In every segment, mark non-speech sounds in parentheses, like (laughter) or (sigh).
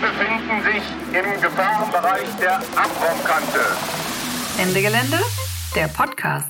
Befinden sich im Gefahrenbereich der Abraumkante. Ende Gelände, der Podcast.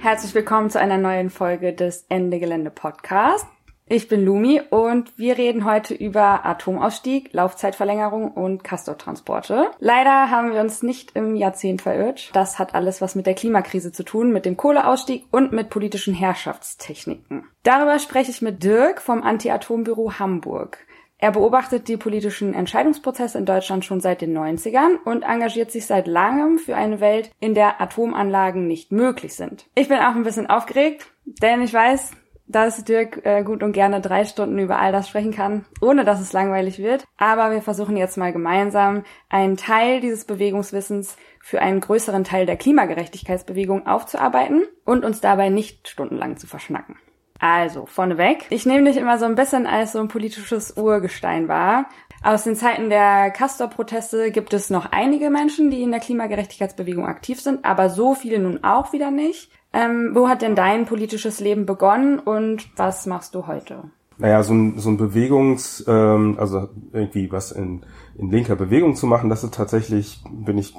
Herzlich willkommen zu einer neuen Folge des Ende Gelände Podcast. Ich bin Lumi und wir reden heute über Atomausstieg, Laufzeitverlängerung und Castortransporte. Leider haben wir uns nicht im Jahrzehnt verirrt. Das hat alles was mit der Klimakrise zu tun, mit dem Kohleausstieg und mit politischen Herrschaftstechniken. Darüber spreche ich mit Dirk vom Anti-Atom-Büro Hamburg. Er beobachtet die politischen Entscheidungsprozesse in Deutschland schon seit den 90ern und engagiert sich seit langem für eine Welt, in der Atomanlagen nicht möglich sind. Ich bin auch ein bisschen aufgeregt, denn ich weiß, dass Dirk äh, gut und gerne drei Stunden über all das sprechen kann, ohne dass es langweilig wird. Aber wir versuchen jetzt mal gemeinsam einen Teil dieses Bewegungswissens für einen größeren Teil der Klimagerechtigkeitsbewegung aufzuarbeiten und uns dabei nicht stundenlang zu verschnacken. Also, vorneweg. Ich nehme dich immer so ein bisschen als so ein politisches Urgestein wahr. Aus den Zeiten der Castor-Proteste gibt es noch einige Menschen, die in der Klimagerechtigkeitsbewegung aktiv sind, aber so viele nun auch wieder nicht. Ähm, wo hat denn dein politisches Leben begonnen und was machst du heute? Naja, so ein, so ein Bewegungs, ähm, also irgendwie was in, in linker Bewegung zu machen, das ist tatsächlich, bin ich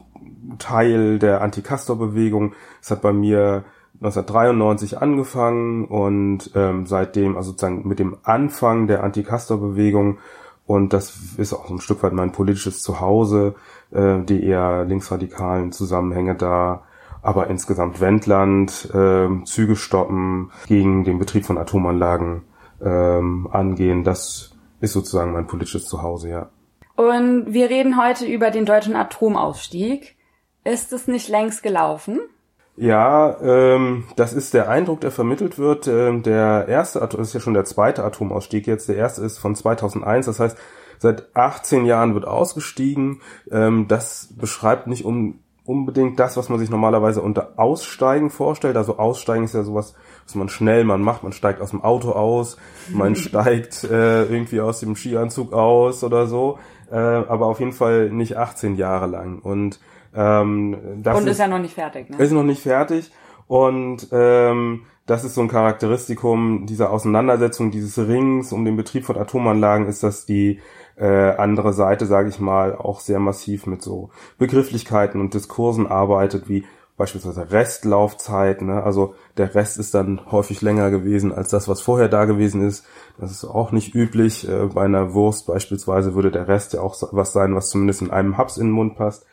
Teil der Anti-Castor-Bewegung. Es hat bei mir 1993 angefangen und ähm, seitdem, also sozusagen mit dem Anfang der Anti-Castor-Bewegung und das ist auch so ein Stück weit mein politisches Zuhause, äh, die eher linksradikalen Zusammenhänge da, aber insgesamt Wendland, äh, Züge stoppen, gegen den Betrieb von Atomanlagen ähm, angehen, das ist sozusagen mein politisches Zuhause, ja. Und wir reden heute über den deutschen Atomausstieg. Ist es nicht längst gelaufen? Ja, ähm, das ist der Eindruck, der vermittelt wird. Ähm, der erste, das ist ja schon der zweite Atomausstieg jetzt. Der erste ist von 2001. Das heißt, seit 18 Jahren wird ausgestiegen. Ähm, das beschreibt nicht um, unbedingt das, was man sich normalerweise unter Aussteigen vorstellt. Also Aussteigen ist ja sowas, was man schnell man macht. Man steigt aus dem Auto aus, man (laughs) steigt äh, irgendwie aus dem Skianzug aus oder so. Äh, aber auf jeden Fall nicht 18 Jahre lang. Und ähm, das und ist, ist ja noch nicht fertig. Ne? Ist noch nicht fertig. Und ähm, das ist so ein Charakteristikum dieser Auseinandersetzung, dieses Rings um den Betrieb von Atomanlagen, ist, dass die äh, andere Seite, sage ich mal, auch sehr massiv mit so Begrifflichkeiten und Diskursen arbeitet, wie beispielsweise Restlaufzeit. Ne? Also der Rest ist dann häufig länger gewesen als das, was vorher da gewesen ist. Das ist auch nicht üblich. Äh, bei einer Wurst beispielsweise würde der Rest ja auch was sein, was zumindest in einem Haps in den Mund passt.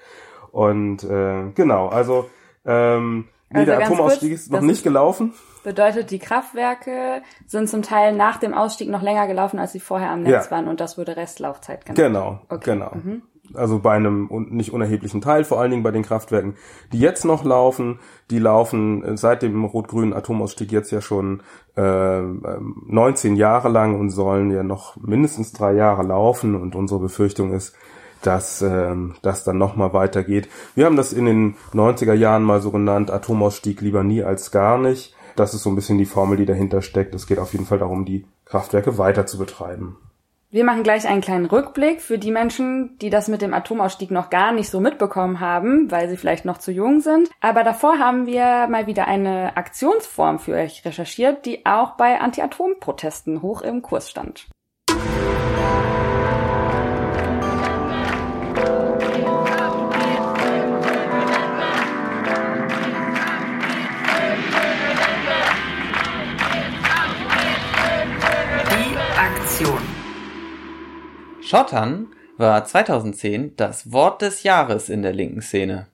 Und äh, genau, also ähm, nee, also der Atomausstieg kurz, ist noch nicht gelaufen. Bedeutet, die Kraftwerke sind zum Teil nach dem Ausstieg noch länger gelaufen, als sie vorher am Netz ja. waren und das wurde Restlaufzeit genannt. Genau, okay. genau. Mhm. Also bei einem nicht unerheblichen Teil, vor allen Dingen bei den Kraftwerken, die jetzt noch laufen, die laufen äh, seit dem rot-grünen Atomausstieg jetzt ja schon äh, 19 Jahre lang und sollen ja noch mindestens drei Jahre laufen. Und unsere Befürchtung ist, dass ähm, das dann nochmal weitergeht. Wir haben das in den 90er Jahren mal so genannt, Atomausstieg lieber nie als gar nicht. Das ist so ein bisschen die Formel, die dahinter steckt. Es geht auf jeden Fall darum, die Kraftwerke weiter zu betreiben. Wir machen gleich einen kleinen Rückblick für die Menschen, die das mit dem Atomausstieg noch gar nicht so mitbekommen haben, weil sie vielleicht noch zu jung sind. Aber davor haben wir mal wieder eine Aktionsform für euch recherchiert, die auch bei Anti-Atom-Protesten hoch im Kurs stand. Schottern war 2010 das Wort des Jahres in der linken Szene.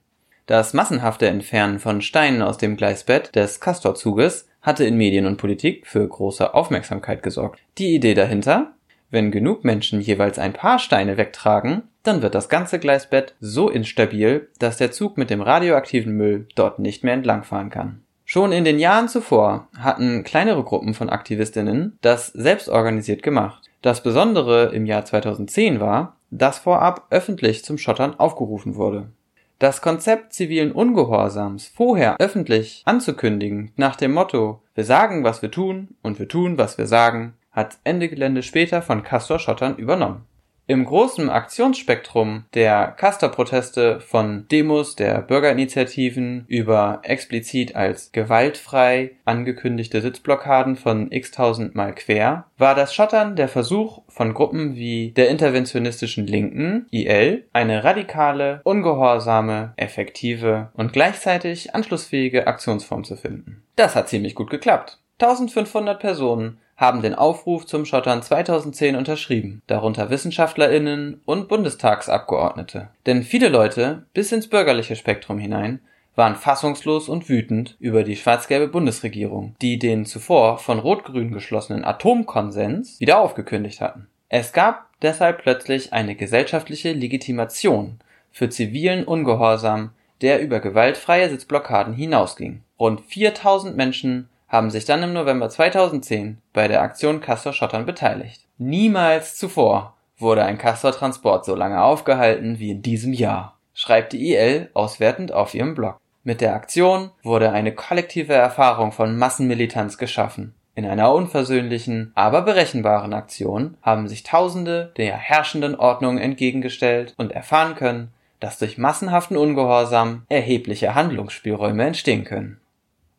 Das massenhafte Entfernen von Steinen aus dem Gleisbett des Castorzuges hatte in Medien und Politik für große Aufmerksamkeit gesorgt. Die Idee dahinter? Wenn genug Menschen jeweils ein paar Steine wegtragen, dann wird das ganze Gleisbett so instabil, dass der Zug mit dem radioaktiven Müll dort nicht mehr entlangfahren kann. Schon in den Jahren zuvor hatten kleinere Gruppen von Aktivistinnen das selbstorganisiert gemacht. Das Besondere im Jahr 2010 war, dass vorab öffentlich zum Schottern aufgerufen wurde. Das Konzept zivilen Ungehorsams vorher öffentlich anzukündigen nach dem Motto Wir sagen, was wir tun und wir tun, was wir sagen, hat Ende Gelände später von Castor Schottern übernommen. Im großen Aktionsspektrum der Castor-Proteste von Demos der Bürgerinitiativen über explizit als gewaltfrei angekündigte Sitzblockaden von x-tausendmal quer war das Schottern der Versuch von Gruppen wie der interventionistischen Linken (IL) eine radikale, ungehorsame, effektive und gleichzeitig anschlussfähige Aktionsform zu finden. Das hat ziemlich gut geklappt. 1500 Personen haben den Aufruf zum Schottern 2010 unterschrieben, darunter Wissenschaftlerinnen und Bundestagsabgeordnete. Denn viele Leute, bis ins bürgerliche Spektrum hinein, waren fassungslos und wütend über die schwarz-gelbe Bundesregierung, die den zuvor von Rot-Grün geschlossenen Atomkonsens wieder aufgekündigt hatten. Es gab deshalb plötzlich eine gesellschaftliche Legitimation für zivilen Ungehorsam, der über gewaltfreie Sitzblockaden hinausging. Rund 4000 Menschen haben sich dann im November 2010 bei der Aktion Castor Schottern beteiligt. Niemals zuvor wurde ein Castor-Transport so lange aufgehalten wie in diesem Jahr, schreibt die IL auswertend auf ihrem Blog. Mit der Aktion wurde eine kollektive Erfahrung von Massenmilitanz geschaffen. In einer unversöhnlichen, aber berechenbaren Aktion haben sich Tausende der herrschenden Ordnung entgegengestellt und erfahren können, dass durch massenhaften Ungehorsam erhebliche Handlungsspielräume entstehen können.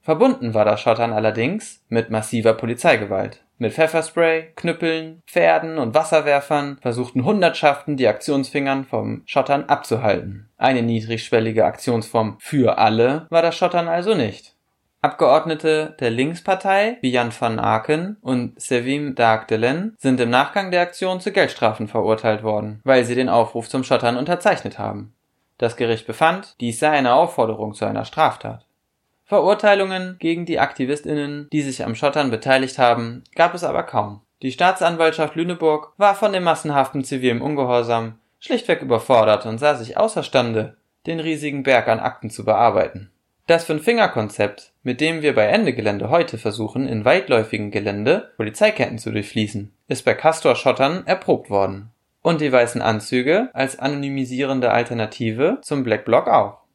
Verbunden war das Schottern allerdings mit massiver Polizeigewalt. Mit Pfefferspray, Knüppeln, Pferden und Wasserwerfern versuchten Hundertschaften die Aktionsfingern vom Schottern abzuhalten. Eine niedrigschwellige Aktionsform für alle war das Schottern also nicht. Abgeordnete der Linkspartei wie Jan van Aken und Sevim Dagdelen sind im Nachgang der Aktion zu Geldstrafen verurteilt worden, weil sie den Aufruf zum Schottern unterzeichnet haben. Das Gericht befand, dies sei eine Aufforderung zu einer Straftat. Verurteilungen gegen die AktivistInnen, die sich am Schottern beteiligt haben, gab es aber kaum. Die Staatsanwaltschaft Lüneburg war von dem massenhaften zivilen Ungehorsam schlichtweg überfordert und sah sich außerstande, den riesigen Berg an Akten zu bearbeiten. Das Fünf-Finger-Konzept, mit dem wir bei Ende Gelände heute versuchen, in weitläufigen Gelände Polizeiketten zu durchfließen, ist bei Castor Schottern erprobt worden. Und die weißen Anzüge als anonymisierende Alternative zum Black Bloc auch.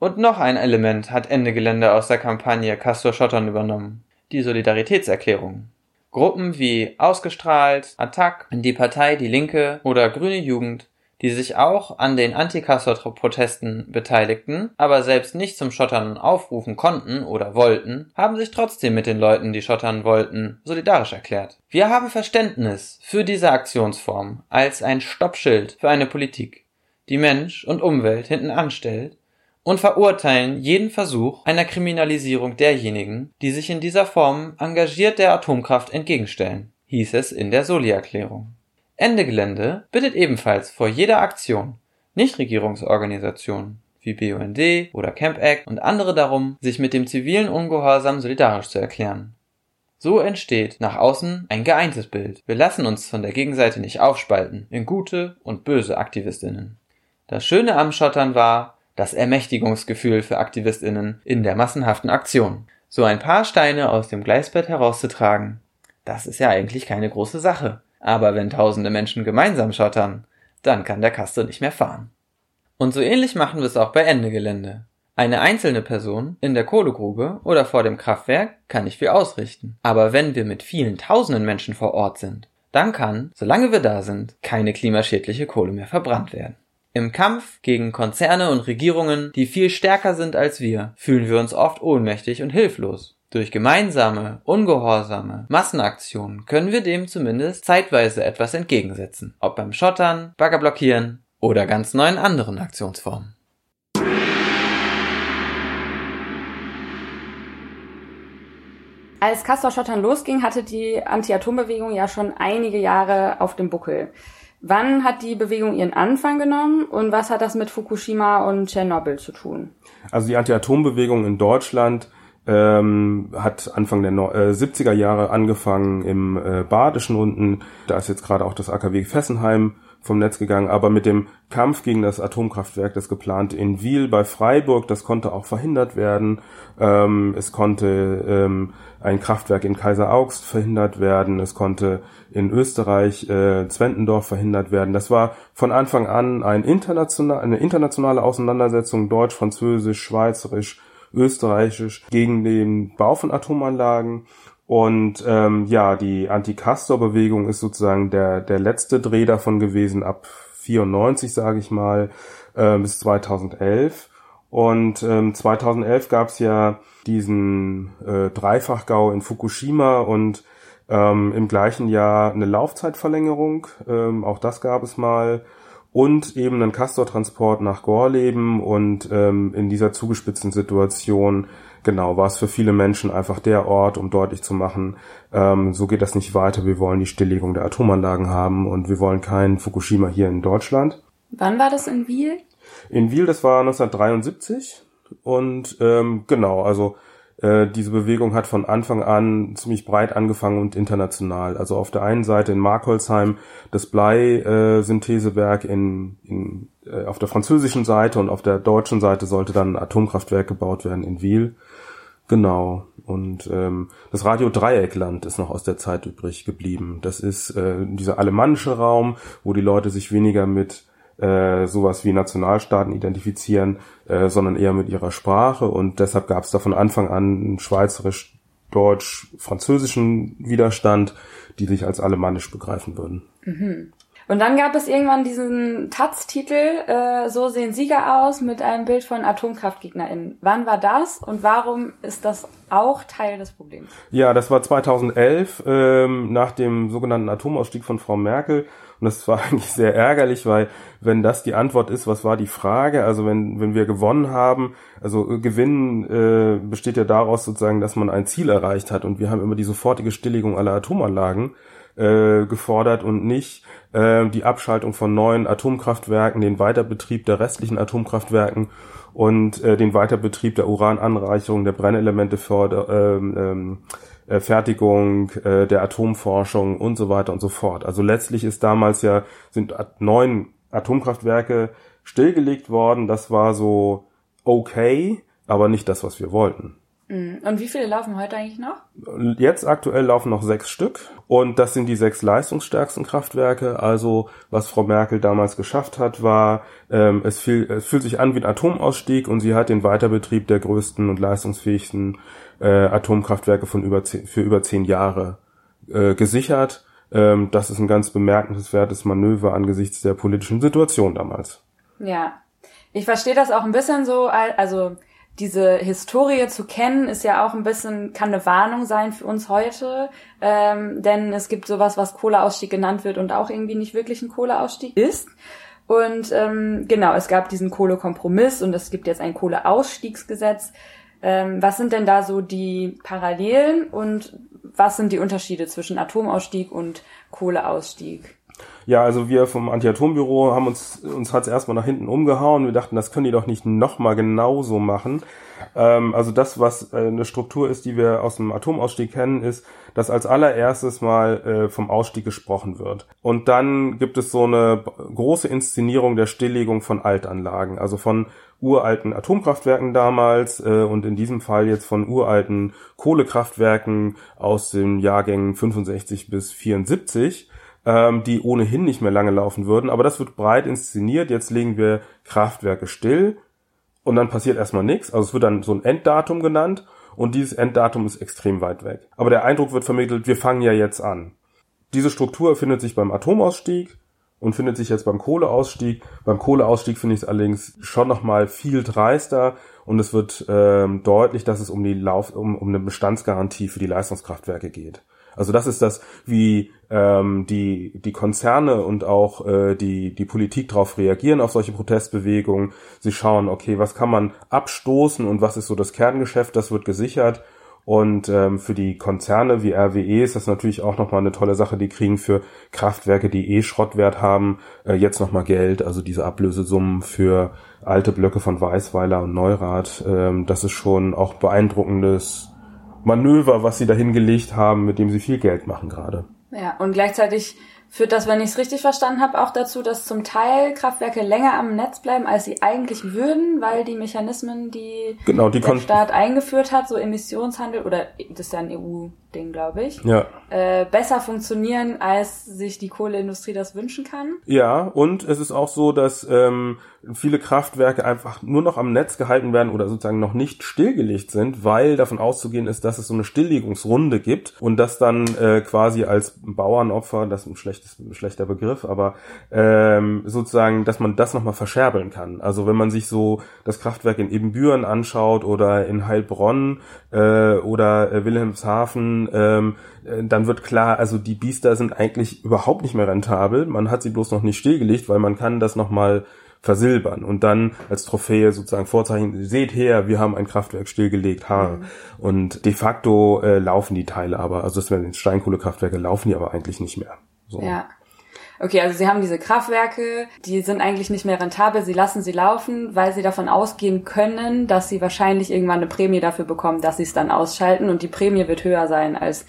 Und noch ein Element hat Ende Gelände aus der Kampagne Castor Schottern übernommen. Die Solidaritätserklärung. Gruppen wie Ausgestrahlt, Attac, die Partei Die Linke oder Grüne Jugend, die sich auch an den Anti-Castor-Protesten beteiligten, aber selbst nicht zum Schottern aufrufen konnten oder wollten, haben sich trotzdem mit den Leuten, die schottern wollten, solidarisch erklärt. Wir haben Verständnis für diese Aktionsform als ein Stoppschild für eine Politik, die Mensch und Umwelt hinten anstellt und verurteilen jeden Versuch einer Kriminalisierung derjenigen, die sich in dieser Form engagiert der Atomkraft entgegenstellen, hieß es in der Soli-Erklärung. Ende Gelände bittet ebenfalls vor jeder Aktion Nichtregierungsorganisationen wie BUND oder Camp Act und andere darum, sich mit dem zivilen Ungehorsam solidarisch zu erklären. So entsteht nach außen ein geeintes Bild. Wir lassen uns von der Gegenseite nicht aufspalten in gute und böse Aktivistinnen. Das Schöne am Schottern war, das Ermächtigungsgefühl für AktivistInnen in der massenhaften Aktion. So ein paar Steine aus dem Gleisbett herauszutragen, das ist ja eigentlich keine große Sache. Aber wenn tausende Menschen gemeinsam schottern, dann kann der Kaste nicht mehr fahren. Und so ähnlich machen wir es auch bei Ende Gelände. Eine einzelne Person in der Kohlegrube oder vor dem Kraftwerk kann nicht viel ausrichten. Aber wenn wir mit vielen tausenden Menschen vor Ort sind, dann kann, solange wir da sind, keine klimaschädliche Kohle mehr verbrannt werden. Im Kampf gegen Konzerne und Regierungen, die viel stärker sind als wir, fühlen wir uns oft ohnmächtig und hilflos. Durch gemeinsame, ungehorsame Massenaktionen können wir dem zumindest zeitweise etwas entgegensetzen, ob beim Schottern, Bagger blockieren oder ganz neuen anderen Aktionsformen. Als Castor Schottern losging, hatte die Anti-Atom-Bewegung ja schon einige Jahre auf dem Buckel. Wann hat die Bewegung ihren Anfang genommen und was hat das mit Fukushima und Tschernobyl zu tun? Also die Anti-Atom-Bewegung in Deutschland ähm, hat Anfang der no äh, 70er Jahre angefangen im äh, Badischen unten. Da ist jetzt gerade auch das AKW Fessenheim vom Netz gegangen, aber mit dem Kampf gegen das Atomkraftwerk, das geplante in Wiel bei Freiburg, das konnte auch verhindert werden. Ähm, es konnte ähm, ein Kraftwerk in Kaiseraugst verhindert werden. Es konnte in Österreich äh, Zwentendorf verhindert werden. Das war von Anfang an ein international, eine internationale Auseinandersetzung, Deutsch, Französisch, Schweizerisch, Österreichisch, gegen den Bau von Atomanlagen. Und ähm, ja, die Anti-Castor-Bewegung ist sozusagen der, der letzte Dreh davon gewesen, ab 94, sage ich mal, äh, bis 2011. Und ähm, 2011 gab es ja diesen äh, Dreifachgau in Fukushima und ähm, im gleichen Jahr eine Laufzeitverlängerung, ähm, auch das gab es mal, und eben einen Castor-Transport nach Gorleben und ähm, in dieser zugespitzten Situation genau, war es für viele Menschen einfach der Ort, um deutlich zu machen, ähm, so geht das nicht weiter, wir wollen die Stilllegung der Atomanlagen haben und wir wollen kein Fukushima hier in Deutschland. Wann war das in Wiel? In Wiel, das war 1973 und ähm, genau, also äh, diese Bewegung hat von Anfang an ziemlich breit angefangen und international. Also auf der einen Seite in Markholzheim das Blei-Synthesewerk in, in, äh, auf der französischen Seite und auf der deutschen Seite sollte dann ein Atomkraftwerk gebaut werden in Wiel. Genau. Und ähm, das Radio Dreieckland ist noch aus der Zeit übrig geblieben. Das ist äh, dieser alemannische Raum, wo die Leute sich weniger mit äh, sowas wie Nationalstaaten identifizieren, äh, sondern eher mit ihrer Sprache. Und deshalb gab es da von Anfang an einen schweizerisch-deutsch-französischen Widerstand, die sich als alemannisch begreifen würden. Mhm. Und dann gab es irgendwann diesen Taz-Titel, äh, so sehen Sieger aus, mit einem Bild von AtomkraftgegnerInnen. Wann war das und warum ist das auch Teil des Problems? Ja, das war 2011, ähm, nach dem sogenannten Atomausstieg von Frau Merkel. Und das war (laughs) eigentlich sehr ärgerlich, weil wenn das die Antwort ist, was war die Frage? Also wenn, wenn wir gewonnen haben, also äh, Gewinnen äh, besteht ja daraus sozusagen, dass man ein Ziel erreicht hat. Und wir haben immer die sofortige Stilllegung aller Atomanlagen äh, gefordert und nicht äh, die Abschaltung von neuen Atomkraftwerken, den Weiterbetrieb der restlichen Atomkraftwerken und äh, den Weiterbetrieb der Urananreicherung, der Brennelemente für ähm, ähm, äh, Fertigung, äh, der Atomforschung und so weiter und so fort. Also letztlich ist damals ja sind neun Atomkraftwerke stillgelegt worden. Das war so okay, aber nicht das, was wir wollten. Mhm. Und wie viele laufen heute eigentlich noch? Jetzt aktuell laufen noch sechs Stück und das sind die sechs leistungsstärksten Kraftwerke. Also was Frau Merkel damals geschafft hat, war, ähm, es, fiel, es fühlt sich an wie ein Atomausstieg und sie hat den Weiterbetrieb der größten und leistungsfähigsten äh, Atomkraftwerke von über zehn, für über zehn Jahre äh, gesichert. Ähm, das ist ein ganz bemerkenswertes Manöver angesichts der politischen Situation damals. Ja, ich verstehe das auch ein bisschen so, also diese Historie zu kennen, ist ja auch ein bisschen, kann eine Warnung sein für uns heute, ähm, denn es gibt sowas, was Kohleausstieg genannt wird und auch irgendwie nicht wirklich ein Kohleausstieg ist. Und ähm, genau, es gab diesen Kohlekompromiss und es gibt jetzt ein Kohleausstiegsgesetz. Ähm, was sind denn da so die Parallelen und was sind die Unterschiede zwischen Atomausstieg und Kohleausstieg? Ja, also wir vom Anti-Atom-Büro haben uns, uns hat's erstmal nach hinten umgehauen. Wir dachten, das können die doch nicht nochmal genauso machen. Ähm, also das, was äh, eine Struktur ist, die wir aus dem Atomausstieg kennen, ist, dass als allererstes mal äh, vom Ausstieg gesprochen wird. Und dann gibt es so eine große Inszenierung der Stilllegung von Altanlagen, also von uralten Atomkraftwerken damals äh, und in diesem Fall jetzt von uralten Kohlekraftwerken aus den Jahrgängen 65 bis 74 ähm, die ohnehin nicht mehr lange laufen würden. Aber das wird breit inszeniert. Jetzt legen wir Kraftwerke still und dann passiert erstmal nichts. Also es wird dann so ein Enddatum genannt und dieses Enddatum ist extrem weit weg. Aber der Eindruck wird vermittelt, wir fangen ja jetzt an. Diese Struktur findet sich beim Atomausstieg und findet sich jetzt beim Kohleausstieg. Beim Kohleausstieg finde ich es allerdings schon nochmal viel dreister und es wird ähm, deutlich, dass es um die Lauf um, um eine Bestandsgarantie für die Leistungskraftwerke geht. Also das ist das, wie ähm, die, die Konzerne und auch äh, die, die Politik darauf reagieren, auf solche Protestbewegungen. Sie schauen, okay, was kann man abstoßen und was ist so das Kerngeschäft, das wird gesichert. Und ähm, für die Konzerne wie RWE ist das natürlich auch nochmal eine tolle Sache. Die kriegen für Kraftwerke, die eh Schrottwert haben, äh, jetzt nochmal Geld. Also diese Ablösesummen für alte Blöcke von Weißweiler und Neurath. Ähm, das ist schon auch beeindruckendes Manöver, was sie da hingelegt haben, mit dem sie viel Geld machen gerade. Ja, und gleichzeitig führt das, wenn ich es richtig verstanden habe, auch dazu, dass zum Teil Kraftwerke länger am Netz bleiben, als sie eigentlich würden, weil die Mechanismen, die, genau, die der Staat eingeführt hat, so Emissionshandel oder das ist ja ein EU Ding, glaube ich, Ja. äh, besser funktionieren, als sich die Kohleindustrie das wünschen kann. Ja, und es ist auch so, dass ähm, viele Kraftwerke einfach nur noch am Netz gehalten werden oder sozusagen noch nicht stillgelegt sind, weil davon auszugehen ist, dass es so eine Stilllegungsrunde gibt und das dann äh, quasi als Bauernopfer, das ist ein schlechtes, ein schlechter Begriff, aber ähm, sozusagen, dass man das nochmal verscherbeln kann. Also wenn man sich so das Kraftwerk in Ebenbüren anschaut oder in Heilbronn äh, oder äh, Wilhelmshaven, ähm, äh, dann wird klar, also die Biester sind eigentlich überhaupt nicht mehr rentabel. Man hat sie bloß noch nicht stillgelegt, weil man kann das nochmal versilbern und dann als Trophäe sozusagen vorzeichnen, seht her, wir haben ein Kraftwerk stillgelegt, ha. Und de facto äh, laufen die Teile aber, also das wären Steinkohlekraftwerke, laufen die aber eigentlich nicht mehr. So. Ja. Okay, also sie haben diese Kraftwerke, die sind eigentlich nicht mehr rentabel, sie lassen sie laufen, weil sie davon ausgehen können, dass sie wahrscheinlich irgendwann eine Prämie dafür bekommen, dass sie es dann ausschalten und die Prämie wird höher sein als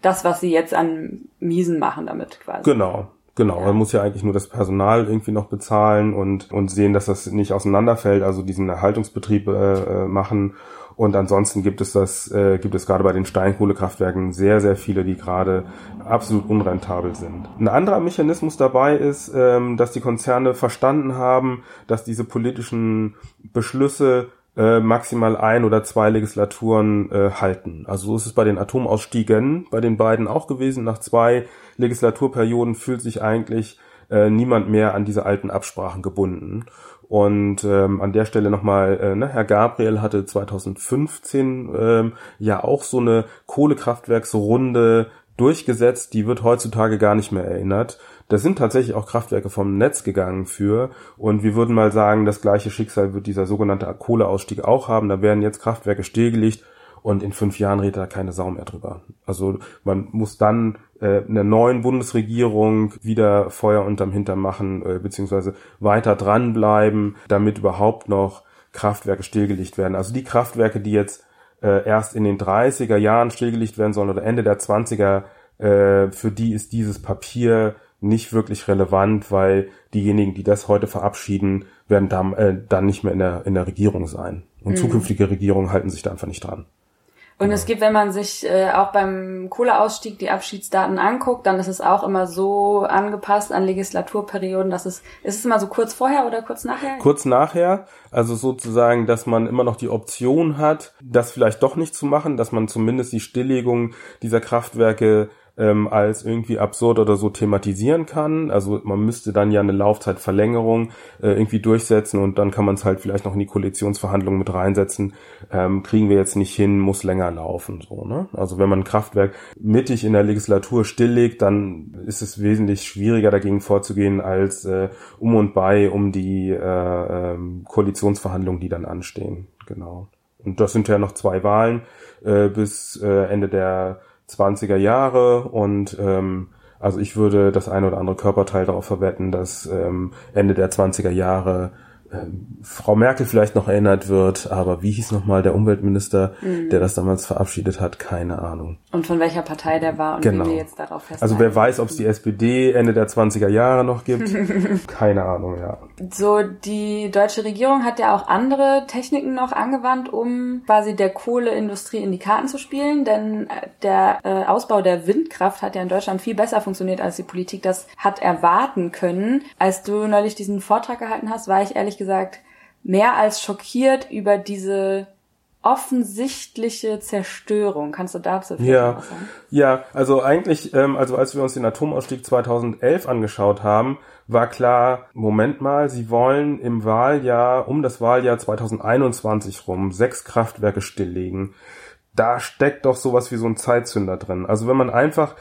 das, was sie jetzt an Miesen machen damit quasi. Genau. Genau, man muss ja eigentlich nur das Personal irgendwie noch bezahlen und, und sehen, dass das nicht auseinanderfällt, also diesen Erhaltungsbetrieb äh, äh, machen. Und ansonsten gibt es das, äh, gibt es gerade bei den Steinkohlekraftwerken sehr, sehr viele, die gerade absolut unrentabel sind. Ein anderer Mechanismus dabei ist, ähm, dass die Konzerne verstanden haben, dass diese politischen Beschlüsse äh, maximal ein oder zwei Legislaturen äh, halten. Also so ist es bei den Atomausstiegen bei den beiden auch gewesen. Nach zwei Legislaturperioden fühlt sich eigentlich äh, niemand mehr an diese alten Absprachen gebunden. Und ähm, an der Stelle nochmal, äh, ne, Herr Gabriel hatte 2015 ähm, ja auch so eine Kohlekraftwerksrunde durchgesetzt, die wird heutzutage gar nicht mehr erinnert. Da sind tatsächlich auch Kraftwerke vom Netz gegangen für. Und wir würden mal sagen, das gleiche Schicksal wird dieser sogenannte Kohleausstieg auch haben. Da werden jetzt Kraftwerke stillgelegt und in fünf Jahren redet da keine Sau mehr drüber. Also man muss dann äh, einer neuen Bundesregierung wieder Feuer unterm Hintern machen, äh, beziehungsweise weiter dranbleiben, damit überhaupt noch Kraftwerke stillgelegt werden. Also die Kraftwerke, die jetzt äh, erst in den 30er Jahren stillgelegt werden sollen oder Ende der 20er, äh, für die ist dieses Papier nicht wirklich relevant, weil diejenigen, die das heute verabschieden, werden dann, äh, dann nicht mehr in der, in der Regierung sein. Und zukünftige Regierungen halten sich da einfach nicht dran. Und es gibt, wenn man sich äh, auch beim Kohleausstieg die Abschiedsdaten anguckt, dann ist es auch immer so angepasst an Legislaturperioden, dass es, ist es immer so kurz vorher oder kurz nachher? Kurz nachher, also sozusagen, dass man immer noch die Option hat, das vielleicht doch nicht zu machen, dass man zumindest die Stilllegung dieser Kraftwerke ähm, als irgendwie absurd oder so thematisieren kann. Also man müsste dann ja eine Laufzeitverlängerung äh, irgendwie durchsetzen und dann kann man es halt vielleicht noch in die Koalitionsverhandlungen mit reinsetzen. Ähm, kriegen wir jetzt nicht hin, muss länger laufen. So, ne? Also wenn man ein Kraftwerk mittig in der Legislatur stilllegt, dann ist es wesentlich schwieriger dagegen vorzugehen als äh, um und bei um die äh, ähm, Koalitionsverhandlungen, die dann anstehen. Genau. Und das sind ja noch zwei Wahlen äh, bis äh, Ende der 20er Jahre und ähm, also ich würde das eine oder andere Körperteil darauf verwetten, dass ähm, Ende der 20er Jahre ähm, Frau Merkel vielleicht noch erinnert wird, aber wie hieß nochmal der Umweltminister, der das damals verabschiedet hat? Keine Ahnung. Und von welcher Partei der war und Genau. wie wir jetzt darauf festhalten. Also wer weiß, ob es die SPD Ende der 20er Jahre noch gibt? (laughs) Keine Ahnung, ja. So, die deutsche Regierung hat ja auch andere Techniken noch angewandt, um quasi der Kohleindustrie in die Karten zu spielen, denn äh, der äh, Ausbau der Windkraft hat ja in Deutschland viel besser funktioniert, als die Politik das hat erwarten können. Als du neulich diesen Vortrag gehalten hast, war ich ehrlich gesagt mehr als schockiert über diese offensichtliche Zerstörung. Kannst du dazu Ja, noch was sagen? ja, also eigentlich, ähm, also als wir uns den Atomausstieg 2011 angeschaut haben, war klar, Moment mal, sie wollen im Wahljahr, um das Wahljahr 2021 rum, sechs Kraftwerke stilllegen. Da steckt doch sowas wie so ein Zeitzünder drin. Also wenn man einfach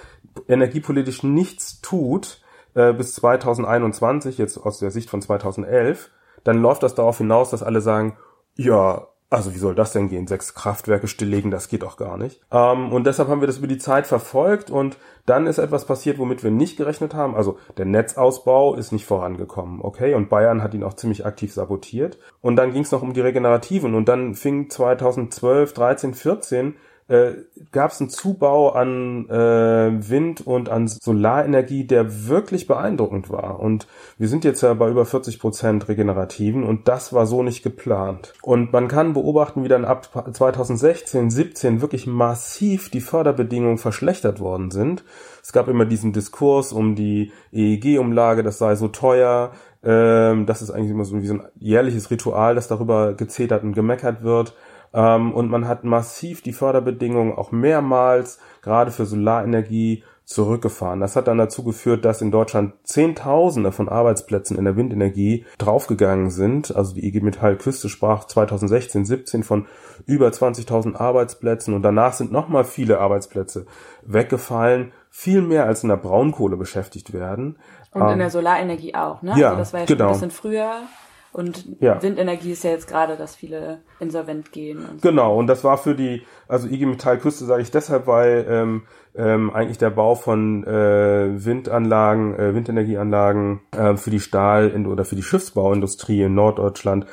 energiepolitisch nichts tut, äh, bis 2021, jetzt aus der Sicht von 2011, dann läuft das darauf hinaus, dass alle sagen, ja, also wie soll das denn gehen? Sechs Kraftwerke stilllegen, das geht doch gar nicht. Ähm, und deshalb haben wir das über die Zeit verfolgt und dann ist etwas passiert, womit wir nicht gerechnet haben. Also der Netzausbau ist nicht vorangekommen, okay? Und Bayern hat ihn auch ziemlich aktiv sabotiert. Und dann ging es noch um die Regenerativen und dann fing 2012, 13, 14 äh, gab es einen Zubau an äh, Wind und an Solarenergie, der wirklich beeindruckend war. Und wir sind jetzt ja bei über 40 Prozent regenerativen und das war so nicht geplant. Und man kann beobachten, wie dann ab 2016, 17 wirklich massiv die Förderbedingungen verschlechtert worden sind. Es gab immer diesen Diskurs um die EEG-Umlage, das sei so teuer. Ähm, das ist eigentlich immer so wie so ein jährliches Ritual, das darüber gezetert und gemeckert wird. Ähm, und man hat massiv die Förderbedingungen auch mehrmals, gerade für Solarenergie, zurückgefahren. Das hat dann dazu geführt, dass in Deutschland Zehntausende von Arbeitsplätzen in der Windenergie draufgegangen sind. Also die IG Metall Küste sprach 2016, 17 von über 20.000 Arbeitsplätzen und danach sind nochmal viele Arbeitsplätze weggefallen, viel mehr als in der Braunkohle beschäftigt werden. Und ähm, in der Solarenergie auch, ne? Ja, also das war ja genau. schon ein bisschen früher. Und Ja. Windenergie ist ja jetzt gerade, dass viele insolvent gehen. Und so. Genau, und das war für die, also IG Metall Küste sage ich deshalb, weil ähm, ähm, eigentlich der Bau von äh, Windanlagen, äh, Windenergieanlagen äh, für die Stahl- oder für die Schiffsbauindustrie in Norddeutschland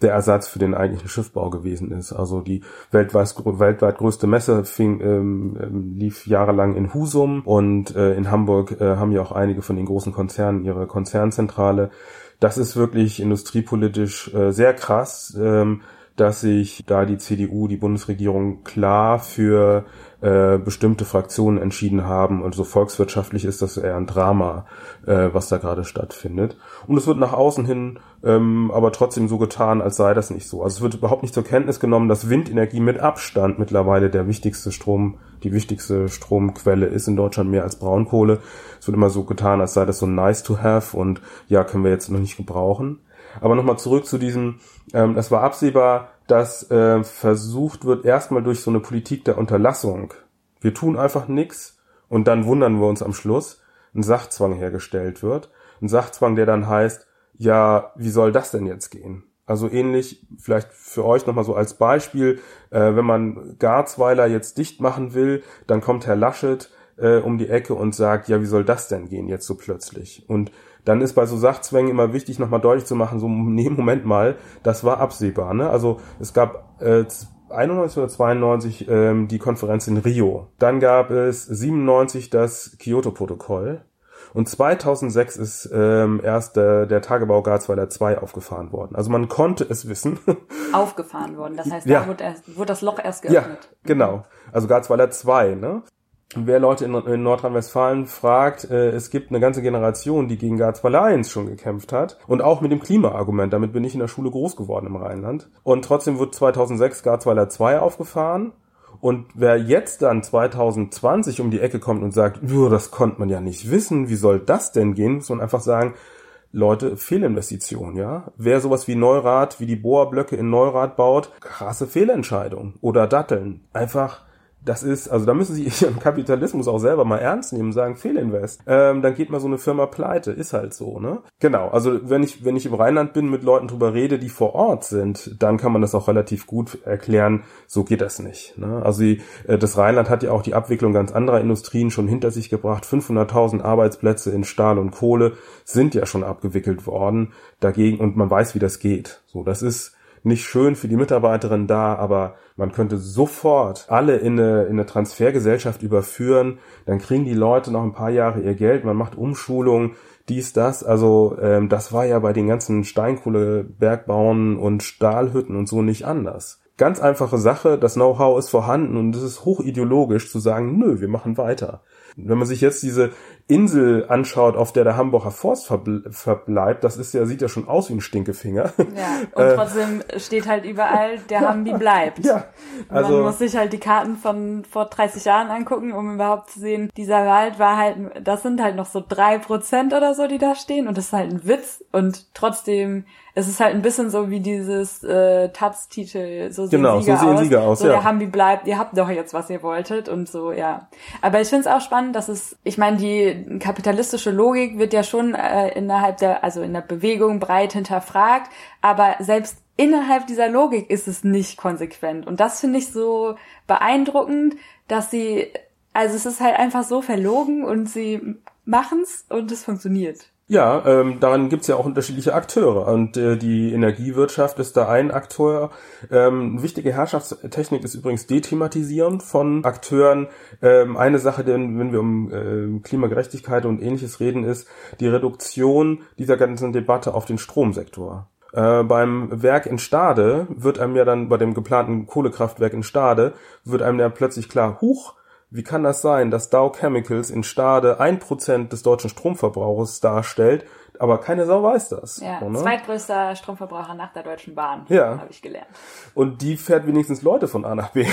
der Ersatz für den eigentlichen Schiffbau gewesen ist. Also die weltweit, weltweit größte Messe fing, ähm, ähm, lief jahrelang in Husum und äh, in Hamburg äh, haben ja auch einige von den großen Konzernen ihre Konzernzentrale. Das ist wirklich industriepolitisch äh, sehr krass, ähm, dass sich da die CDU, die Bundesregierung klar für äh, bestimmte Fraktionen entschieden haben und so volkswirtschaftlich ist das eher ein Drama, äh, was da gerade stattfindet. Und es wird nach außen hin ähm, aber trotzdem so getan, als sei das nicht so. Also es wird überhaupt nicht zur Kenntnis genommen, dass Windenergie mit Abstand mittlerweile der wichtigste Strom, die wichtigste Stromquelle ist in Deutschland mehr als Braunkohle. Es wird immer so getan, als sei das so nice to have und ja, können wir jetzt noch nicht gebrauchen. Aber nochmal zurück zu diesem, ähm, es war absehbar, dass äh, versucht wird, erstmal durch so eine Politik der Unterlassung, wir tun einfach nichts und dann wundern wir uns am Schluss, ein Sachzwang hergestellt wird. Ein Sachzwang, der dann heißt, ja, wie soll das denn jetzt gehen? Also ähnlich, vielleicht für euch nochmal so als Beispiel, äh, wenn man Garzweiler jetzt dicht machen will, dann kommt Herr Laschet äh, um die Ecke und sagt, ja, wie soll das denn gehen jetzt so plötzlich? Und dann ist bei so Sachzwängen immer wichtig, nochmal deutlich zu machen, so, nee, Moment mal, das war absehbar. Ne? Also es gab äh, 91 oder 92 ähm, die Konferenz in Rio. Dann gab es 97 das Kyoto-Protokoll. Und 2006 ist ähm, erst der, der Tagebau Garzweiler 2 aufgefahren worden. Also man konnte es wissen. (laughs) Aufgefahren worden. Das heißt, Ja. da wurde, erst, wurde das Loch erst ja, geöffnet. genau. Also Garzweiler 2, ne? Wer Leute in, in Nordrhein-Westfalen fragt, äh, es gibt eine ganze Generation, die gegen Garzweiler 1 schon gekämpft hat. Und auch mit dem Klimaargument. Damit bin ich in der Schule groß geworden im Rheinland. Und trotzdem wird 2006 Garzweiler 2 aufgefahren. Und wer jetzt dann 2020 um die Ecke kommt und sagt, "Juh, das konnte man ja nicht wissen, wie soll das denn gehen, muss man einfach sagen, Leute, Fehlinvestition, ja. Wer sowas wie Neurath, wie die Bohrblöcke in Neurath baut, krasse Fehlentscheidung. Oder Datteln. Einfach, das ist, also da müssen sie (laughs) ihren Kapitalismus auch selber mal ernst nehmen, sagen Fehlinvest. Ähm, dann geht mal so eine Firma pleite, ist halt so, ne? Genau, also wenn ich, wenn ich im Rheinland bin, mit Leuten drüber rede, die vor Ort sind, dann kann man das auch relativ gut erklären, so geht das nicht. Ne? Also die, äh, das Rheinland hat ja auch die Abwicklung ganz anderer Industrien schon hinter sich gebracht. 500.000 Arbeitsplätze in Stahl und Kohle sind ja schon abgewickelt worden dagegen und man weiß, wie das geht. So, das ist nicht schön für die Mitarbeiterin da, aber man könnte sofort alle in eine, in eine Transfergesellschaft überführen, dann kriegen die Leute noch ein paar Jahre ihr Geld, man macht Umschulung, dies, das. Also ähm, das war ja bei den ganzen Steinkohlebergbauen und Stahlhütten und so nicht anders. Ganz einfache Sache, das Know-how ist vorhanden und es ist hochideologisch zu sagen, nö, wir machen weiter. Wenn man sich jetzt diese Insel anschaut, auf der der Hamburger Forst verbl- verbleibt, das ist ja, sieht ja schon aus wie ein Stinkefinger. Ja, und (laughs) trotzdem steht halt überall, der Hambi bleibt. Äh, (laughs) Ja, also Man muss sich halt die Karten von vor 30 Jahren angucken, um überhaupt zu sehen, dieser Wald war halt, das sind halt noch so drei Prozent oder so, die da stehen und das ist halt ein Witz und trotzdem, es ist halt ein bisschen so wie dieses äh, Taz-Titel, so sehen Genau, so Sieger sehen aus. Sieger aus, so ja. der Hambi bleibt, ihr habt doch jetzt, was ihr wolltet und so, ja. Aber ich finde es auch spannend, dass es, ich meine, die kapitalistische Logik wird ja schon äh, innerhalb der, also in der Bewegung breit hinterfragt, aber selbst innerhalb dieser Logik ist es nicht konsequent. Und das finde ich so beeindruckend, dass sie, also es ist halt einfach so verlogen und sie machen's und es funktioniert. Ja, ähm, daran gibt's ja auch unterschiedliche Akteure und äh, die Energiewirtschaft ist da ein Akteur. Ähm, wichtige Herrschaftstechnik ist übrigens Dethematisierung von Akteuren. Ähm, eine Sache, denn wenn wir um äh, Klimagerechtigkeit und ähnliches reden, ist die Reduktion dieser ganzen Debatte auf den Stromsektor. Äh, beim Werk in Stade wird einem ja dann, bei dem geplanten Kohlekraftwerk in Stade, wird einem ja plötzlich klar, huch, wie kann das sein, dass Dow Chemicals in Stade ein Prozent des deutschen Stromverbrauchs darstellt, aber keine Sau weiß das. Ja, so, ne? zweitgrößter Stromverbraucher nach der Deutschen Bahn, Ja. habe ich gelernt. Und die fährt wenigstens Leute von A nach B,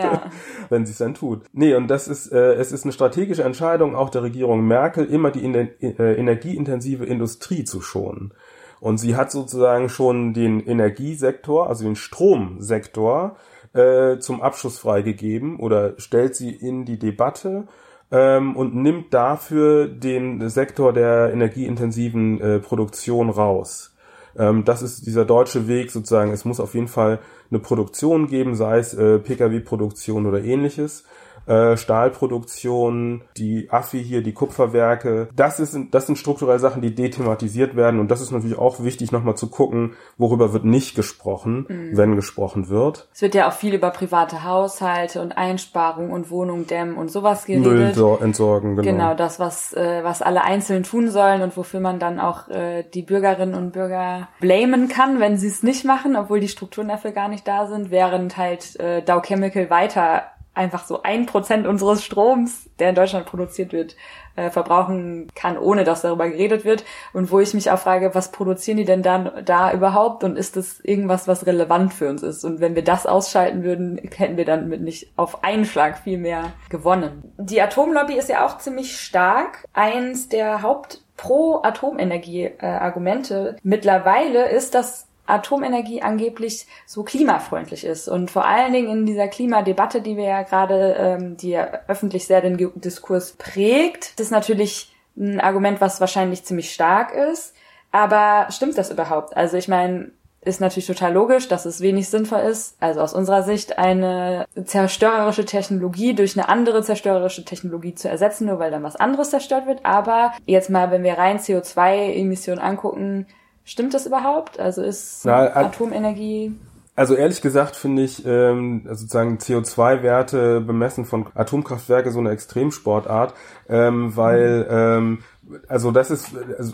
Ja. (laughs) wenn sie es dann tut. Nee, und das ist, äh, es ist eine strategische Entscheidung auch der Regierung Merkel, immer die ener- äh, energieintensive Industrie zu schonen. Und sie hat sozusagen schon den Energiesektor, also den Stromsektor, äh, zum Abschuss freigegeben oder stellt sie in die Debatte ähm, und nimmt dafür den Sektor der energieintensiven äh, Produktion raus. Ähm, das ist dieser deutsche Weg sozusagen. Es muss auf jeden Fall eine Produktion geben, sei es äh, Pkw-Produktion oder ähnliches. Äh, Stahlproduktion, die Affi hier, die Kupferwerke. Das, ist, das sind strukturelle Sachen, die dethematisiert werden. Und das ist natürlich auch wichtig, nochmal zu gucken, worüber wird nicht gesprochen, wenn gesprochen wird. Es wird ja auch viel über private Haushalte und Einsparung und Wohnung dämmen und sowas Müll geredet. so- entsorgen, genau. Genau, das, was, äh, was alle einzeln tun sollen und wofür man dann auch äh, die Bürgerinnen und Bürger blamen kann, wenn sie es nicht machen, obwohl die Strukturen dafür gar nicht da sind, während halt äh, Dow Chemical weiter einfach so ein Prozent unseres Stroms, der in Deutschland produziert wird, äh, verbrauchen kann, ohne dass darüber geredet wird. Und wo ich mich auch frage, was produzieren die denn dann da überhaupt und ist das irgendwas, was relevant für uns ist? Und wenn wir das ausschalten würden, hätten wir dann mit nicht auf einen Schlag viel mehr gewonnen. Die Atomlobby ist ja auch ziemlich stark. Eins der Haupt Pro-Atomenergie-Argumente mittlerweile ist, dass Atomenergie angeblich so klimafreundlich ist. Und vor allen Dingen in dieser Klimadebatte, die wir ja gerade, ähm, die ja öffentlich sehr den Diskurs prägt, das ist natürlich ein Argument, was wahrscheinlich ziemlich stark ist. Aber stimmt das überhaupt? Also ich meine, ist natürlich total logisch, dass es wenig sinnvoll ist, also aus unserer Sicht eine zerstörerische Technologie durch eine andere zerstörerische Technologie zu ersetzen, nur weil dann was anderes zerstört wird. Aber jetzt mal, wenn wir rein CO2-Emissionen angucken, stimmt das überhaupt? Also ist Na, äh, Atomenergie Also ehrlich gesagt finde ich ähm, also sozusagen CO2-Werte bemessen von Atomkraftwerke so eine Extremsportart, ähm, weil ähm, also das ist also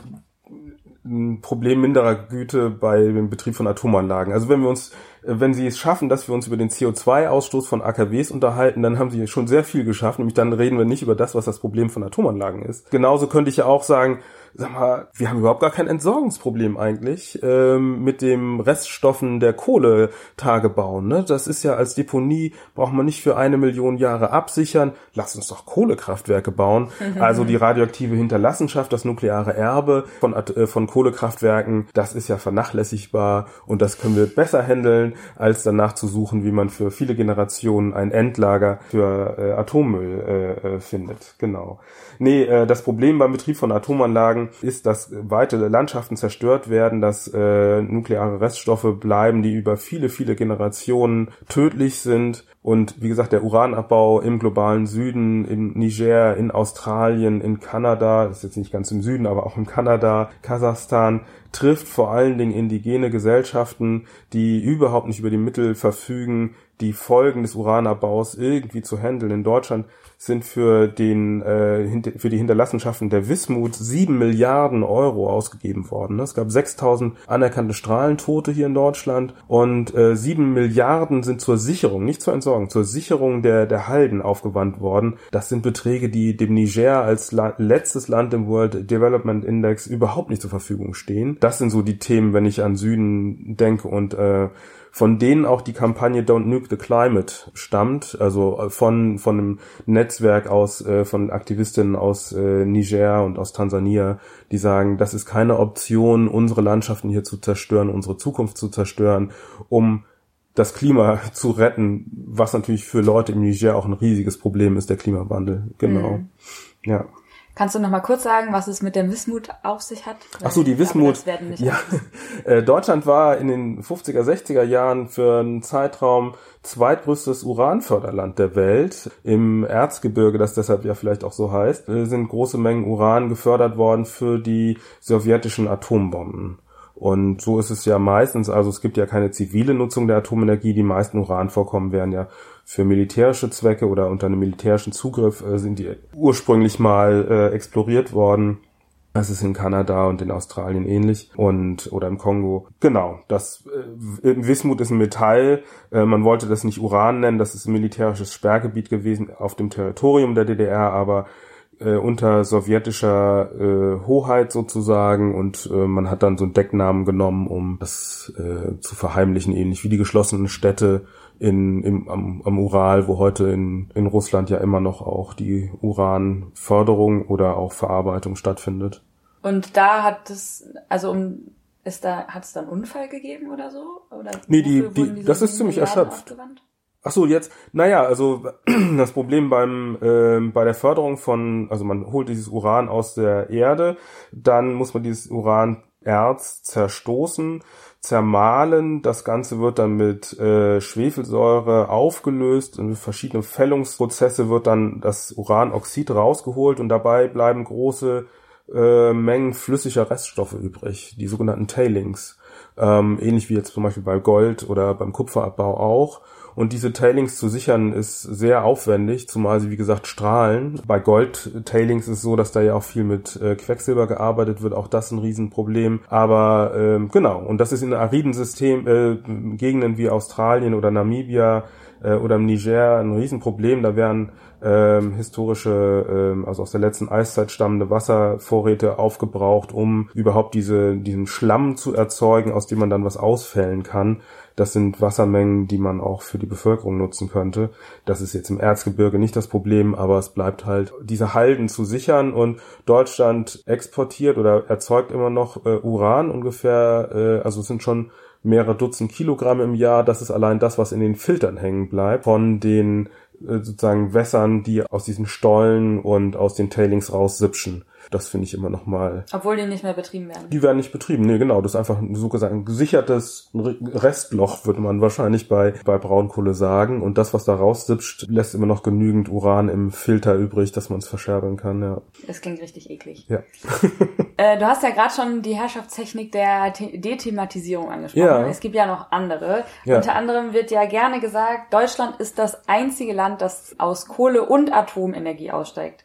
ein Problem minderer Güte bei dem Betrieb von Atomanlagen. Also wenn wir uns, äh, wenn sie es schaffen, dass wir uns über den CO2-Ausstoß von AKWs unterhalten, dann haben sie schon sehr viel geschafft. Nämlich dann reden wir nicht über das, was das Problem von Atomanlagen ist. Genauso könnte ich ja auch sagen, sag mal, wir haben überhaupt gar kein Entsorgungsproblem eigentlich ähm, mit dem Reststoffen der Kohletagebau. Ne? Das ist ja als Deponie, braucht man nicht für eine Million Jahre absichern. Lass uns doch Kohlekraftwerke bauen. (laughs) Also die radioaktive Hinterlassenschaft, das nukleare Erbe von, äh, von Kohlekraftwerken, das ist ja vernachlässigbar und das können wir besser handeln, als danach zu suchen, wie man für viele Generationen ein Endlager für äh, Atommüll äh, äh, findet. Genau. Nee, äh, das Problem beim Betrieb von Atomanlagen ist, dass weite Landschaften zerstört werden, dass äh, nukleare Reststoffe bleiben, die über viele, viele Generationen tödlich sind. Und wie gesagt, der Uranabbau im globalen Süden, in Niger, in Australien, in Kanada, das ist jetzt nicht ganz im Süden, aber auch in Kanada, Kasachstan, trifft vor allen Dingen indigene Gesellschaften, die überhaupt nicht über die Mittel verfügen, die Folgen des Uranabbaus irgendwie zu handeln. In Deutschland sind für den äh, für die Hinterlassenschaften der Wismut sieben Milliarden Euro ausgegeben worden. Es gab 6000 anerkannte Strahlentote hier in Deutschland und äh, sieben Milliarden sind zur Sicherung, nicht zur Entsorgung, zur Sicherung der der Halden aufgewandt worden. Das sind Beträge, die dem Niger als La letztes Land im World Development Index überhaupt nicht zur Verfügung stehen. Das sind so die Themen, wenn ich an Süden denke und äh, von denen auch die Kampagne Don't Nuke the Climate stammt, also äh, von von einem Netzwerk aus äh, von Aktivistinnen aus äh, Niger und aus Tansania, die sagen, das ist keine Option, unsere Landschaften hier zu zerstören, unsere Zukunft zu zerstören, um das Klima (laughs) zu retten, was natürlich für Leute im Niger auch ein riesiges Problem ist, der Klimawandel. Genau. Ja. Kannst du noch mal kurz sagen, was es mit der Wismut auf sich hat? Ach so, die Wismut. Ja, (laughs) äh, Deutschland war in den 50er, 60er Jahren für einen Zeitraum zweitgrößtes Uranförderland der Welt. Im Erzgebirge, das deshalb ja vielleicht auch so heißt, äh, sind große Mengen Uran gefördert worden für die sowjetischen Atombomben. Und so ist es ja meistens, also es gibt ja keine zivile Nutzung der Atomenergie, die meisten Uranvorkommen werden ja für militärische Zwecke oder unter einem militärischen Zugriff äh, sind die ursprünglich mal äh, exploriert worden. Das ist in Kanada und in Australien ähnlich und oder im Kongo. Genau, das äh, Wismut ist ein Metall. Äh, man wollte das nicht Uran nennen, das ist ein militärisches Sperrgebiet gewesen auf dem Territorium der DDR, aber äh, unter sowjetischer äh, Hoheit sozusagen und äh, man hat dann so einen Decknamen genommen, um das äh, zu verheimlichen, ähnlich wie die geschlossenen Städte in, im, am, am Ural, wo heute in, in Russland ja immer noch auch die Uranförderung oder auch Verarbeitung stattfindet. Und da hat es, also um, ist da, hat es da einen Unfall gegeben oder so? Oder Nee, die- die- das ist ziemlich erschöpft. aufgewandt? Ach so, jetzt, naja, also (clears throat) das Problem beim ähm, bei der Förderung von, also man holt dieses Uran aus der Erde, dann muss man dieses Uranerz zerstoßen, zermahlen, das Ganze wird dann mit äh, Schwefelsäure aufgelöst und verschiedene Fällungsprozesse wird dann das Uranoxid rausgeholt und dabei bleiben große äh, Mengen flüssiger Reststoffe übrig, die sogenannten Tailings. Ähm, ähnlich wie jetzt zum Beispiel bei Gold oder beim Kupferabbau auch. Und diese Tailings zu sichern ist sehr aufwendig, zumal sie wie gesagt strahlen. Bei Gold-Tailings ist es so, dass da ja auch viel mit äh, Quecksilber gearbeitet wird, auch das ein Riesenproblem. Aber ähm, genau, und das ist in ariden System, äh, Gegenden wie Australien oder Namibia äh, oder im Niger ein Riesenproblem. Da werden ähm, historische, ähm, also aus der letzten Eiszeit stammende Wasservorräte aufgebraucht, um überhaupt diese, diesen Schlamm zu erzeugen, aus dem man dann was ausfällen kann. Das sind Wassermengen, die man auch für die Bevölkerung nutzen könnte. Das ist jetzt im Erzgebirge nicht das Problem, aber es bleibt halt, diese Halden zu sichern und Deutschland exportiert oder erzeugt immer noch äh, Uran ungefähr, äh, also es sind schon mehrere Dutzend Kilogramm im Jahr. Das ist allein das, was in den Filtern hängen bleibt von den äh, sozusagen Wässern, die aus diesen Stollen und aus den Tailings raussipschen. Das finde ich immer noch mal Obwohl die nicht mehr betrieben werden. die werden nicht betrieben. Nee, genau. Das ist einfach ein so gesagt ein gesichertes Restloch, würde man wahrscheinlich bei, bei Braunkohle sagen. Und das, was da raussipscht, lässt immer noch genügend Uran im Filter übrig, dass man es verscherbeln kann, ja. Das klingt richtig eklig. Ja. (laughs) Äh, du hast ja gerade schon die Herrschaftstechnik der The Dethematisierung angesprochen. Ja. Es gibt ja noch andere. Ja. Unter anderem wird ja gerne gesagt, Deutschland ist das einzige Land, das aus Kohle und Atomenergie aussteigt.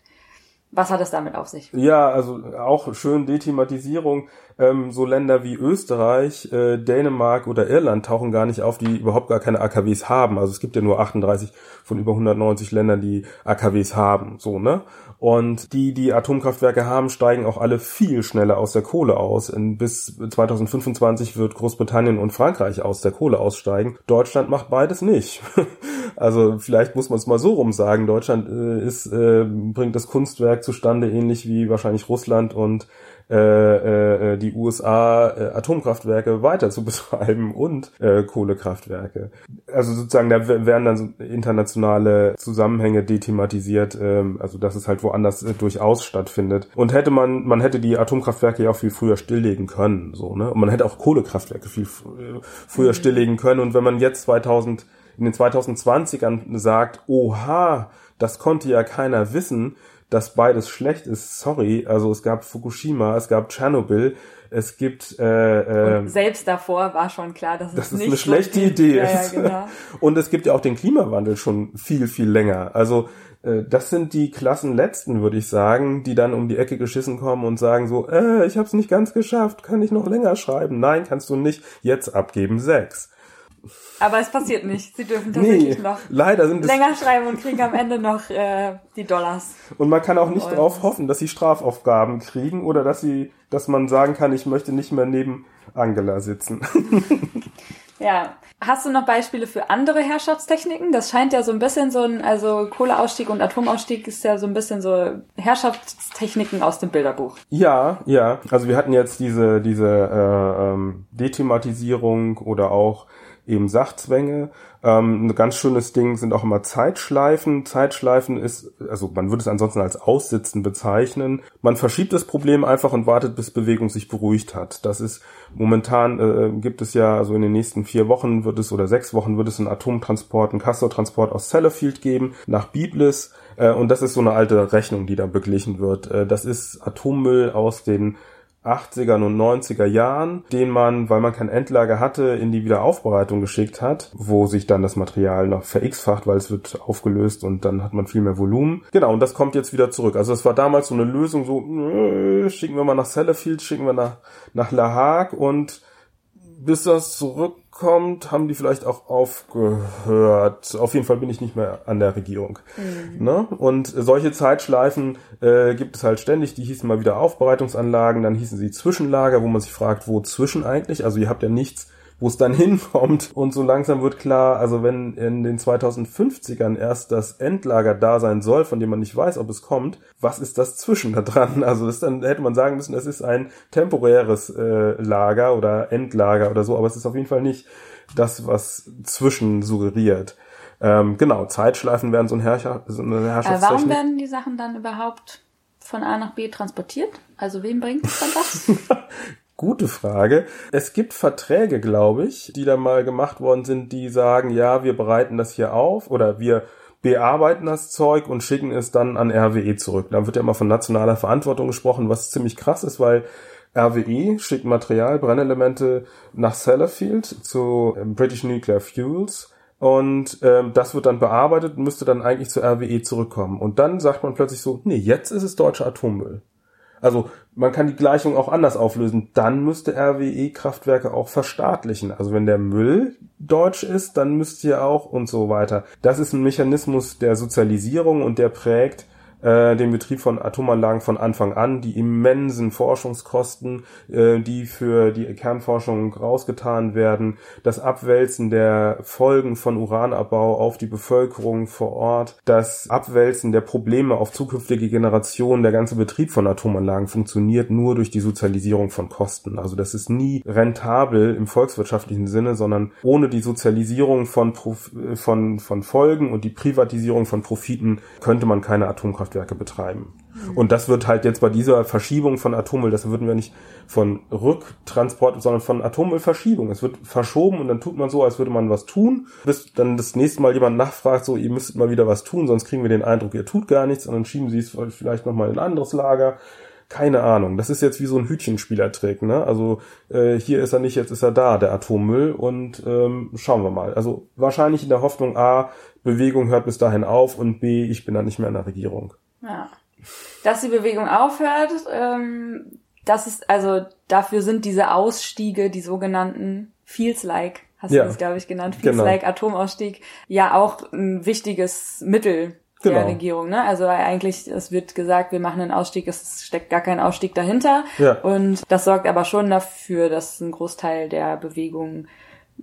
Was hat es damit auf sich? Ja, also auch schön Dethematisierung. Ähm, so Länder wie Österreich, äh, Dänemark oder Irland tauchen gar nicht auf, die überhaupt gar keine AKWs haben. Also es gibt ja nur 38 von über 190 Ländern, die AKWs haben. So, ne? Und die, die Atomkraftwerke haben, steigen auch alle viel schneller aus der Kohle aus. In, bis 2025 wird Großbritannien und Frankreich aus der Kohle aussteigen. Deutschland macht beides nicht. (laughs) also vielleicht muss man es mal so rum sagen. Deutschland äh, ist, äh, bringt das Kunstwerk zustande, ähnlich wie wahrscheinlich Russland und äh, äh, die USA äh, Atomkraftwerke weiter zu (laughs) betreiben und äh, Kohlekraftwerke. Also sozusagen, da werden dann so internationale Zusammenhänge dethematisiert, ähm, also dass es halt woanders äh, durchaus stattfindet. Und hätte man, man hätte die Atomkraftwerke ja auch viel früher stilllegen können, so, ne? Und man hätte auch Kohlekraftwerke viel äh, früher stilllegen können. Und wenn man jetzt 2000 in den 2020ern sagt, oha, das konnte ja keiner wissen, dass beides schlecht ist, sorry, also es gab Fukushima, es gab Tschernobyl, es gibt äh, äh, selbst davor war schon klar, dass es dass es nicht eine schlechte Idee ja, ist. Ja, genau. (laughs) Und es gibt ja auch den Klimawandel schon viel, viel länger. Also äh, das sind die Klassenletzten, würde ich sagen, die dann um die Ecke geschissen kommen und sagen so, äh, ich habe es nicht ganz geschafft, kann ich noch länger schreiben? Nein, kannst du nicht. Jetzt abgeben sechs. Aber es passiert nicht. Sie dürfen Nee, tatsächlich noch leider sind länger schreiben und kriegen am Ende noch äh, die Dollars. Und man kann auch nicht darauf hoffen, dass sie Strafaufgaben kriegen oder dass sie, dass man sagen kann, ich möchte nicht mehr neben Angela sitzen. (laughs) Ja. Hast du noch Beispiele für andere Herrschaftstechniken? Das scheint ja so ein bisschen so ein, also Kohleausstieg und Atomausstieg ist ja so ein bisschen so Herrschaftstechniken aus dem Bilderbuch. ja, ja. Also wir hatten jetzt diese, diese äh, ähm, Dethematisierung oder auch eben Sachzwänge. Ähm, ein ganz schönes Ding sind auch immer Zeitschleifen. Zeitschleifen ist, also man würde es ansonsten als Aussitzen bezeichnen. Man verschiebt das Problem einfach und wartet, bis Bewegung sich beruhigt hat. Das ist momentan äh, gibt es ja, also in den nächsten vier Wochen wird es oder sechs Wochen wird es einen Atomtransport, einen Castor-Transport aus Sellafield geben nach Biblis. Äh, und das ist so eine alte Rechnung, die da beglichen wird. Äh, das ist Atommüll aus den 80er und 90er Jahren, den man, weil man kein Endlager hatte, in die Wiederaufbereitung geschickt hat, wo sich dann das Material noch verx-facht, weil es wird aufgelöst und dann hat man viel mehr Volumen. Genau, und das kommt jetzt wieder zurück. Also es war damals so eine Lösung, so äh, schicken wir mal nach Sellafield, schicken wir nach, nach La Hague und bis das zurückkommt, haben die vielleicht auch aufgehört. Auf jeden Fall bin ich nicht mehr an der Regierung. Mhm. Ne? Und solche Zeitschleifen äh, gibt es halt ständig. Die hießen mal wieder Aufbereitungsanlagen, dann hießen sie Zwischenlager, wo man sich fragt, wo zwischen eigentlich? Also ihr habt ja nichts wo es dann (laughs) hinkommt. Und so langsam wird klar, also wenn in den 2050ern erst das Endlager da sein soll, von dem man nicht weiß, ob es kommt, was ist das zwischen da dran? (laughs) Also das dann hätte man sagen müssen, es ist ein temporäres äh, Lager oder Endlager oder so, aber es ist auf jeden Fall nicht das, was zwischen suggeriert. Ähm, genau, Zeitschleifen werden so, ein Herrscher, so eine Herrschaftstechnik. Aber warum werden die Sachen dann überhaupt von A nach B transportiert? Also wem bringt es dann was? (laughs) Gute Frage. Es gibt Verträge, glaube ich, die da mal gemacht worden sind, die sagen, ja, wir bereiten das hier auf oder wir bearbeiten das Zeug und schicken es dann an RWE zurück. Da wird ja immer von nationaler Verantwortung gesprochen, was ziemlich krass ist, weil RWE schickt Material, Brennelemente nach Sellafield zu ähm, British Nuclear Fuels und ähm, das wird dann bearbeitet und müsste dann eigentlich zu RWE zurückkommen. Und dann sagt man plötzlich so, nee, jetzt ist es deutscher Atommüll. Also man kann die Gleichung auch anders auflösen. Dann müsste RWE Kraftwerke auch verstaatlichen. Also wenn der Müll deutsch ist, dann müsst ihr auch und so weiter. Das ist ein Mechanismus der Sozialisierung und der prägt äh, den Betrieb von Atomanlagen von Anfang an, die immensen Forschungskosten, äh, die für die Kernforschung rausgetan werden, das Abwälzen der Folgen von Uranabbau auf die Bevölkerung vor Ort, das Abwälzen der Probleme auf zukünftige Generationen, der ganze Betrieb von Atomanlagen funktioniert nur durch die Sozialisierung von Kosten. Also das ist nie rentabel im volkswirtschaftlichen Sinne, sondern ohne die Sozialisierung von, Prof von, von Folgen und die Privatisierung von Profiten könnte man keine Atomkraft Atomkraftwerke betreiben. Mhm. Und das wird halt jetzt bei dieser Verschiebung von Atommüll, das würden wir nicht von Rücktransport, sondern von Atommüllverschiebung. Es wird verschoben und dann tut man so, als würde man was tun, bis dann das nächste Mal jemand nachfragt, so, ihr müsstet mal wieder was tun, sonst kriegen wir den Eindruck, ihr tut gar nichts und dann schieben sie es vielleicht nochmal in ein anderes Lager. Keine Ahnung. Das ist jetzt wie so ein Hütchenspielertrick, ne? Also äh, hier ist er nicht, jetzt ist er da, der Atommüll. Und ähm, schauen wir mal. Also wahrscheinlich in der Hoffnung, A, Bewegung hört bis dahin auf und B, ich bin dann nicht mehr in der Regierung. Ja. Dass die Bewegung aufhört, ähm, das ist, also dafür sind diese Ausstiege, die sogenannten Feels like, hast ja. du das, glaube ich, genannt, Feels genau. like Atomausstieg, ja auch ein wichtiges Mittel der genau. Regierung. Ne? Also eigentlich, es wird gesagt, wir machen einen Ausstieg, es steckt gar kein Ausstieg dahinter. Ja. Und das sorgt aber schon dafür, dass ein Großteil der Bewegung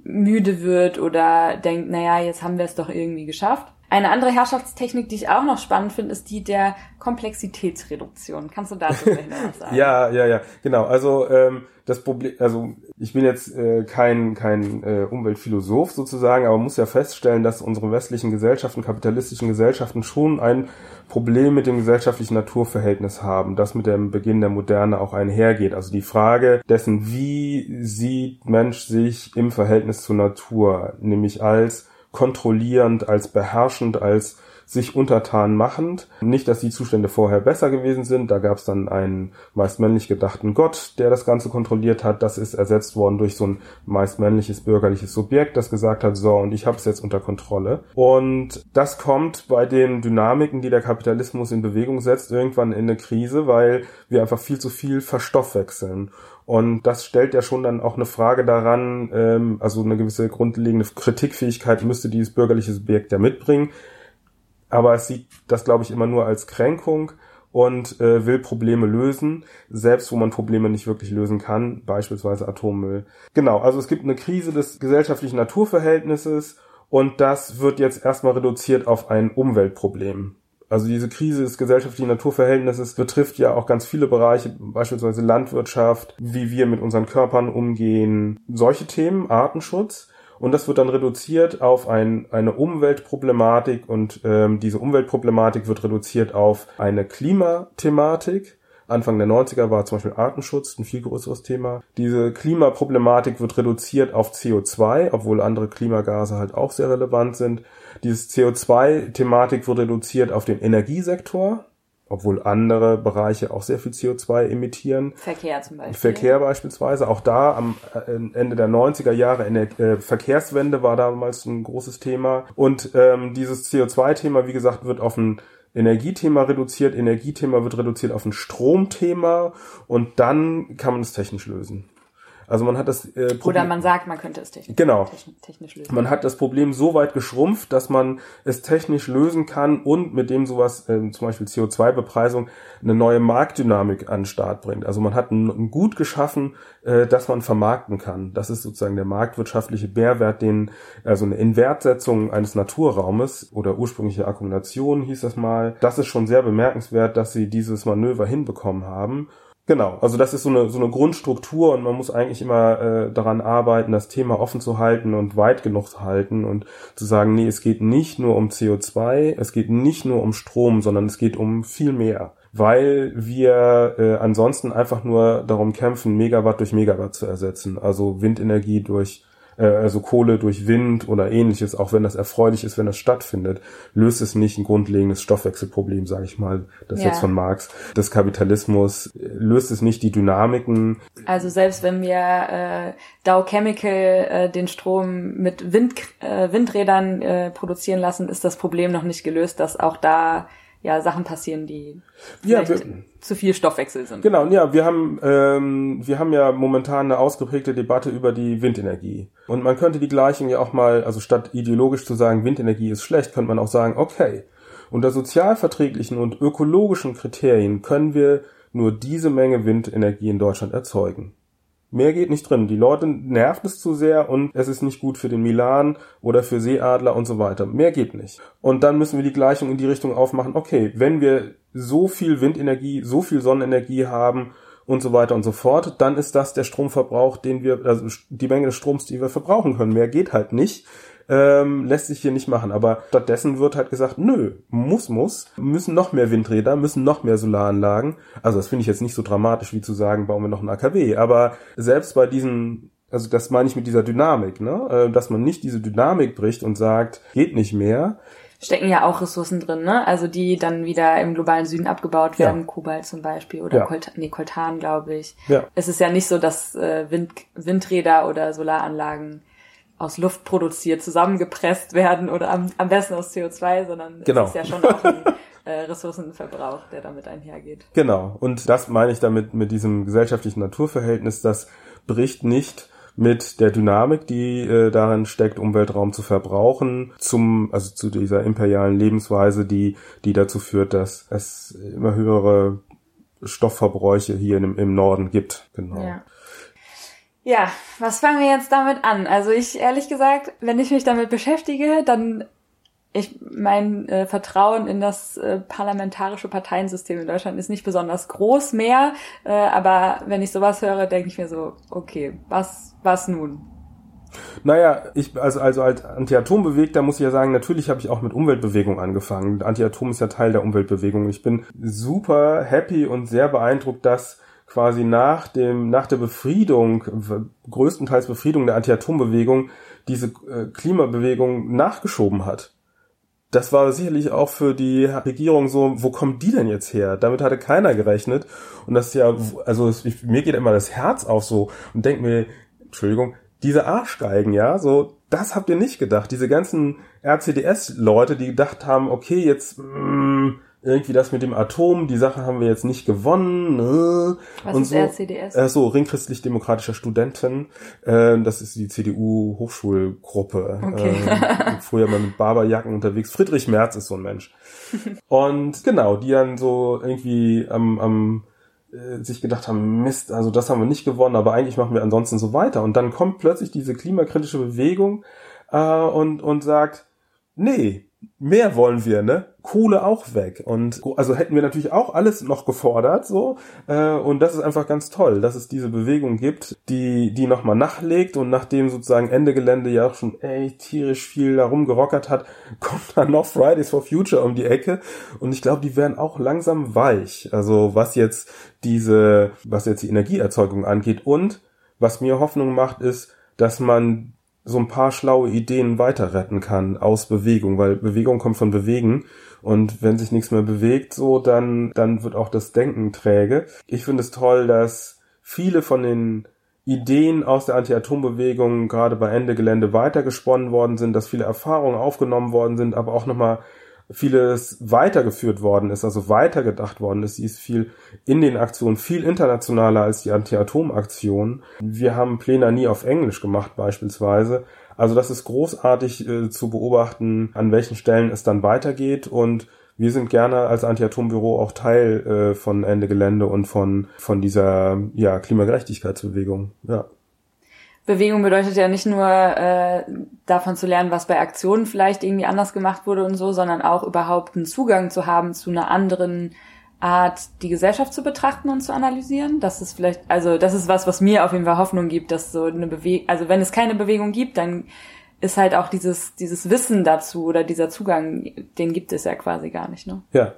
müde wird oder denkt, naja, jetzt haben wir es doch irgendwie geschafft. Eine andere Herrschaftstechnik, die ich auch noch spannend finde, ist die der Komplexitätsreduktion. Kannst du dazu vielleicht noch was sagen? ja, ja, ja, genau. Also ähm, das Problem, also ich bin jetzt äh, kein kein äh, Umweltphilosoph sozusagen, aber muss ja feststellen, dass unsere westlichen Gesellschaften, kapitalistischen Gesellschaften schon ein Problem mit dem gesellschaftlichen Naturverhältnis haben, das mit dem Beginn der Moderne auch einhergeht. Also die Frage dessen, wie sieht Mensch sich im Verhältnis zur Natur, nämlich als kontrollierend, als beherrschend, als sich untertan machend. Nicht, dass die Zustände vorher besser gewesen sind. Da gab es dann einen meist männlich gedachten Gott, der das Ganze kontrolliert hat. Das ist ersetzt worden durch so ein meist männliches bürgerliches Subjekt, das gesagt hat, so, und ich habe es jetzt unter Kontrolle. Und das kommt bei den Dynamiken, die der Kapitalismus in Bewegung setzt, irgendwann in eine Krise, weil wir einfach viel zu viel verstoffwechseln. Und das stellt ja schon dann auch eine Frage daran, ähm, also eine gewisse grundlegende Kritikfähigkeit müsste dieses bürgerliche Subjekt ja mitbringen. Aber es sieht das, glaube ich, immer nur als Kränkung und äh, will Probleme lösen, selbst wo man Probleme nicht wirklich lösen kann, beispielsweise Atommüll. Genau, also es gibt eine Krise des gesellschaftlichen Naturverhältnisses und das wird jetzt erstmal reduziert auf ein Umweltproblem. Also diese Krise des gesellschaftlichen Naturverhältnisses betrifft ja auch ganz viele Bereiche, beispielsweise Landwirtschaft, wie wir mit unseren Körpern umgehen, solche Themen, Artenschutz. und das wird dann reduziert auf ein, eine Umweltproblematik und ähm, diese Umweltproblematik wird reduziert auf eine Klimathematik. Anfang der 90er war zum Beispiel Artenschutz ein viel größeres Thema. Diese Klimaproblematik wird reduziert auf CO2, obwohl andere Klimagase halt auch sehr relevant sind. Dieses CO2-Thematik wird reduziert auf den Energiesektor obwohl andere Bereiche auch sehr viel CO2 emittieren. Verkehr zum Beispiel. Verkehr beispielsweise. Auch da am äh, Ende der 90er Jahre in der äh, Verkehrswende war damals ein großes Thema. Und ähm, dieses CO2-Thema, wie gesagt, wird auf ein Energiethema reduziert, Energiethema wird reduziert auf ein Stromthema und dann kann man es technisch lösen. Also man hat das äh, Problem, oder man sagt, man könnte es technisch, genau. technisch lösen. Man hat das Problem so weit geschrumpft, dass man es technisch lösen kann und mit dem sowas, äh, zum Beispiel CO2-Bepreisung, eine neue Marktdynamik an den Start bringt. Also man hat ein, ein Gut geschaffen, äh, das man vermarkten kann. Das ist sozusagen der marktwirtschaftliche Mehrwert, den also eine Inwertsetzung eines Naturraumes oder ursprüngliche Akkumulation hieß das mal. Das ist schon sehr bemerkenswert, dass sie dieses Manöver hinbekommen haben. Genau, also das ist so eine, so eine Grundstruktur und man muss eigentlich immer äh, daran arbeiten, das Thema offen zu halten und weit genug zu halten und zu sagen, nee, es geht nicht nur um CO2, es geht nicht nur um Strom, sondern es geht um viel mehr, weil wir äh, ansonsten einfach nur darum kämpfen, Megawatt durch Megawatt zu ersetzen, also Windenergie durch also Kohle durch Wind oder ähnliches, auch wenn das erfreulich ist, wenn das stattfindet, löst es nicht ein grundlegendes Stoffwechselproblem, sage ich mal, das ja. jetzt von Marx, des Kapitalismus, löst es nicht die Dynamiken. Also selbst wenn wir äh, Dow Chemical äh, den Strom mit Wind, äh, Windrädern äh, produzieren lassen, ist das Problem noch nicht gelöst, dass auch da ja Sachen passieren, die ja, wir, zu viel Stoffwechsel sind. Genau, ja, wir haben ähm, wir haben ja momentan eine ausgeprägte Debatte über die Windenergie und man könnte die Gleichung ja auch mal, also statt ideologisch zu sagen, Windenergie ist schlecht, könnte man auch sagen, okay, unter sozialverträglichen und ökologischen Kriterien können wir nur diese Menge Windenergie in Deutschland erzeugen. Mehr geht nicht drin. Die Leute nervt es zu sehr und es ist nicht gut für den Milan oder für Seeadler und so weiter. Mehr geht nicht. Und dann müssen wir die Gleichung in die Richtung aufmachen, okay, wenn wir so viel Windenergie, so viel Sonnenenergie haben und so weiter und so fort, dann ist das der Stromverbrauch, den wir, also die Menge des Stroms, die wir verbrauchen können. Mehr geht halt nicht ähm, lässt sich hier nicht machen. Aber stattdessen wird halt gesagt, nö, muss, muss, müssen noch mehr Windräder, müssen noch mehr Solaranlagen. Also das finde ich jetzt nicht so dramatisch, wie zu sagen, bauen wir noch ein AKW. Aber selbst bei diesen also das meine ich mit dieser Dynamik, ne? Äh, dass man nicht diese Dynamik bricht und sagt, geht nicht mehr. Stecken ja auch Ressourcen drin, ne? Also die dann wieder im globalen Süden abgebaut werden, ja. Kobalt zum Beispiel oder ja. Colt nee, Coltan, glaube ich. Ja. Es ist ja nicht so, dass äh, Wind, Windräder oder Solaranlagen aus Luft produziert, zusammengepresst werden oder am, am besten aus CO2, sondern genau. es ist ja schon auch ein äh, Ressourcenverbrauch, der damit einhergeht. Genau. Und das meine ich damit mit diesem gesellschaftlichen Naturverhältnis, das bricht nicht mit der Dynamik, die äh, darin steckt, Umweltraum zu verbrauchen, zum also zu dieser imperialen Lebensweise, die die dazu führt, dass es immer höhere Stoffverbräuche hier im, im Norden gibt. Genau. Ja. Ja, was fangen wir jetzt damit an? Also ich ehrlich gesagt, wenn ich mich damit beschäftige, dann ich mein äh, Vertrauen in das äh, parlamentarische Parteiensystem in Deutschland ist nicht besonders groß mehr, äh, aber wenn ich sowas höre, denke ich mir so, okay, was was nun? Naja, ich, also, also als Anti-Atom-Bewegter muss ich ja sagen, natürlich habe ich auch mit Umweltbewegung angefangen. Anti-Atom ist ja Teil der Umweltbewegung. Ich bin super happy und sehr beeindruckt, dass quasi nach dem, nach der Befriedung, größtenteils Befriedung der Anti-Atom-Bewegung, diese äh, Klimabewegung nachgeschoben hat. Das war sicherlich auch für die Regierung so, wo kommt die denn jetzt her? Damit hatte keiner gerechnet. Und das ist ja, also ich, mir geht immer das Herz auf so und denkt mir, Entschuldigung, diese Arschgeigen, ja, so, das habt ihr nicht gedacht. Diese ganzen RCDS-Leute, die gedacht haben, okay, jetzt, mh, mm, irgendwie das mit dem Atom, die Sache haben wir jetzt nicht gewonnen. Ne? Was und ist so. RCDS? Äh, so, Ringchristlich-Demokratischer Studenten. Äh, das ist die CDU-Hochschulgruppe. Okay. Äh, (laughs) früher mal mit Barberjacken unterwegs. Friedrich Merz ist so ein Mensch. und genau, die dann so irgendwie am, am äh, sich gedacht haben, Mist, also das haben wir nicht gewonnen, aber eigentlich machen wir ansonsten so weiter. Und dann kommt plötzlich diese klimakritische Bewegung äh, und, und sagt, nee, mehr wollen wir, ne? Kohle auch weg. Und also hätten wir natürlich auch alles noch gefordert, so. Äh, und das ist einfach ganz toll, dass es diese Bewegung gibt, die, die nochmal nachlegt und nachdem sozusagen Ende Gelände ja auch schon echt tierisch viel darum gerockert hat, (laughs) kommt dann noch Fridays for Future um die Ecke. Und ich glaube, die werden auch langsam weich. Also was jetzt diese, was jetzt die Energieerzeugung angeht und was mir Hoffnung macht, ist, dass man so ein paar schlaue Ideen weiter retten kann aus Bewegung, weil Bewegung kommt von Bewegen und wenn sich nichts mehr bewegt, so dann dann wird auch das Denken träge. Ich finde es toll, dass viele von den Ideen aus der Anti-Atom-Bewegung gerade bei Ende Gelände weitergesponnen worden sind, dass viele Erfahrungen aufgenommen worden sind, aber auch nochmal vieles weitergeführt worden ist, also weitergedacht worden ist. Sie ist viel in den Aktionen, viel internationaler als die Anti-Atom-Aktion. Wir haben Pläne nie auf Englisch gemacht beispielsweise. Also das ist großartig äh, zu beobachten, an welchen Stellen es dann weitergeht und wir sind gerne als Anti-Atom-Büro auch Teil äh, von Ende Gelände und von, von dieser ja, Klimagerechtigkeitsbewegung. Ja. Bewegung bedeutet ja nicht nur äh, davon zu lernen, was bei Aktionen vielleicht irgendwie anders gemacht wurde und so, sondern auch überhaupt einen Zugang zu haben zu einer anderen Art, die Gesellschaft zu betrachten und zu analysieren. Das ist vielleicht, also das ist was, was mir auf jeden Fall Hoffnung gibt, dass so eine Bewegung, also wenn es keine Bewegung gibt, dann ist halt auch dieses, dieses Wissen dazu oder dieser Zugang, den gibt es ja quasi gar nicht, ne? Ja.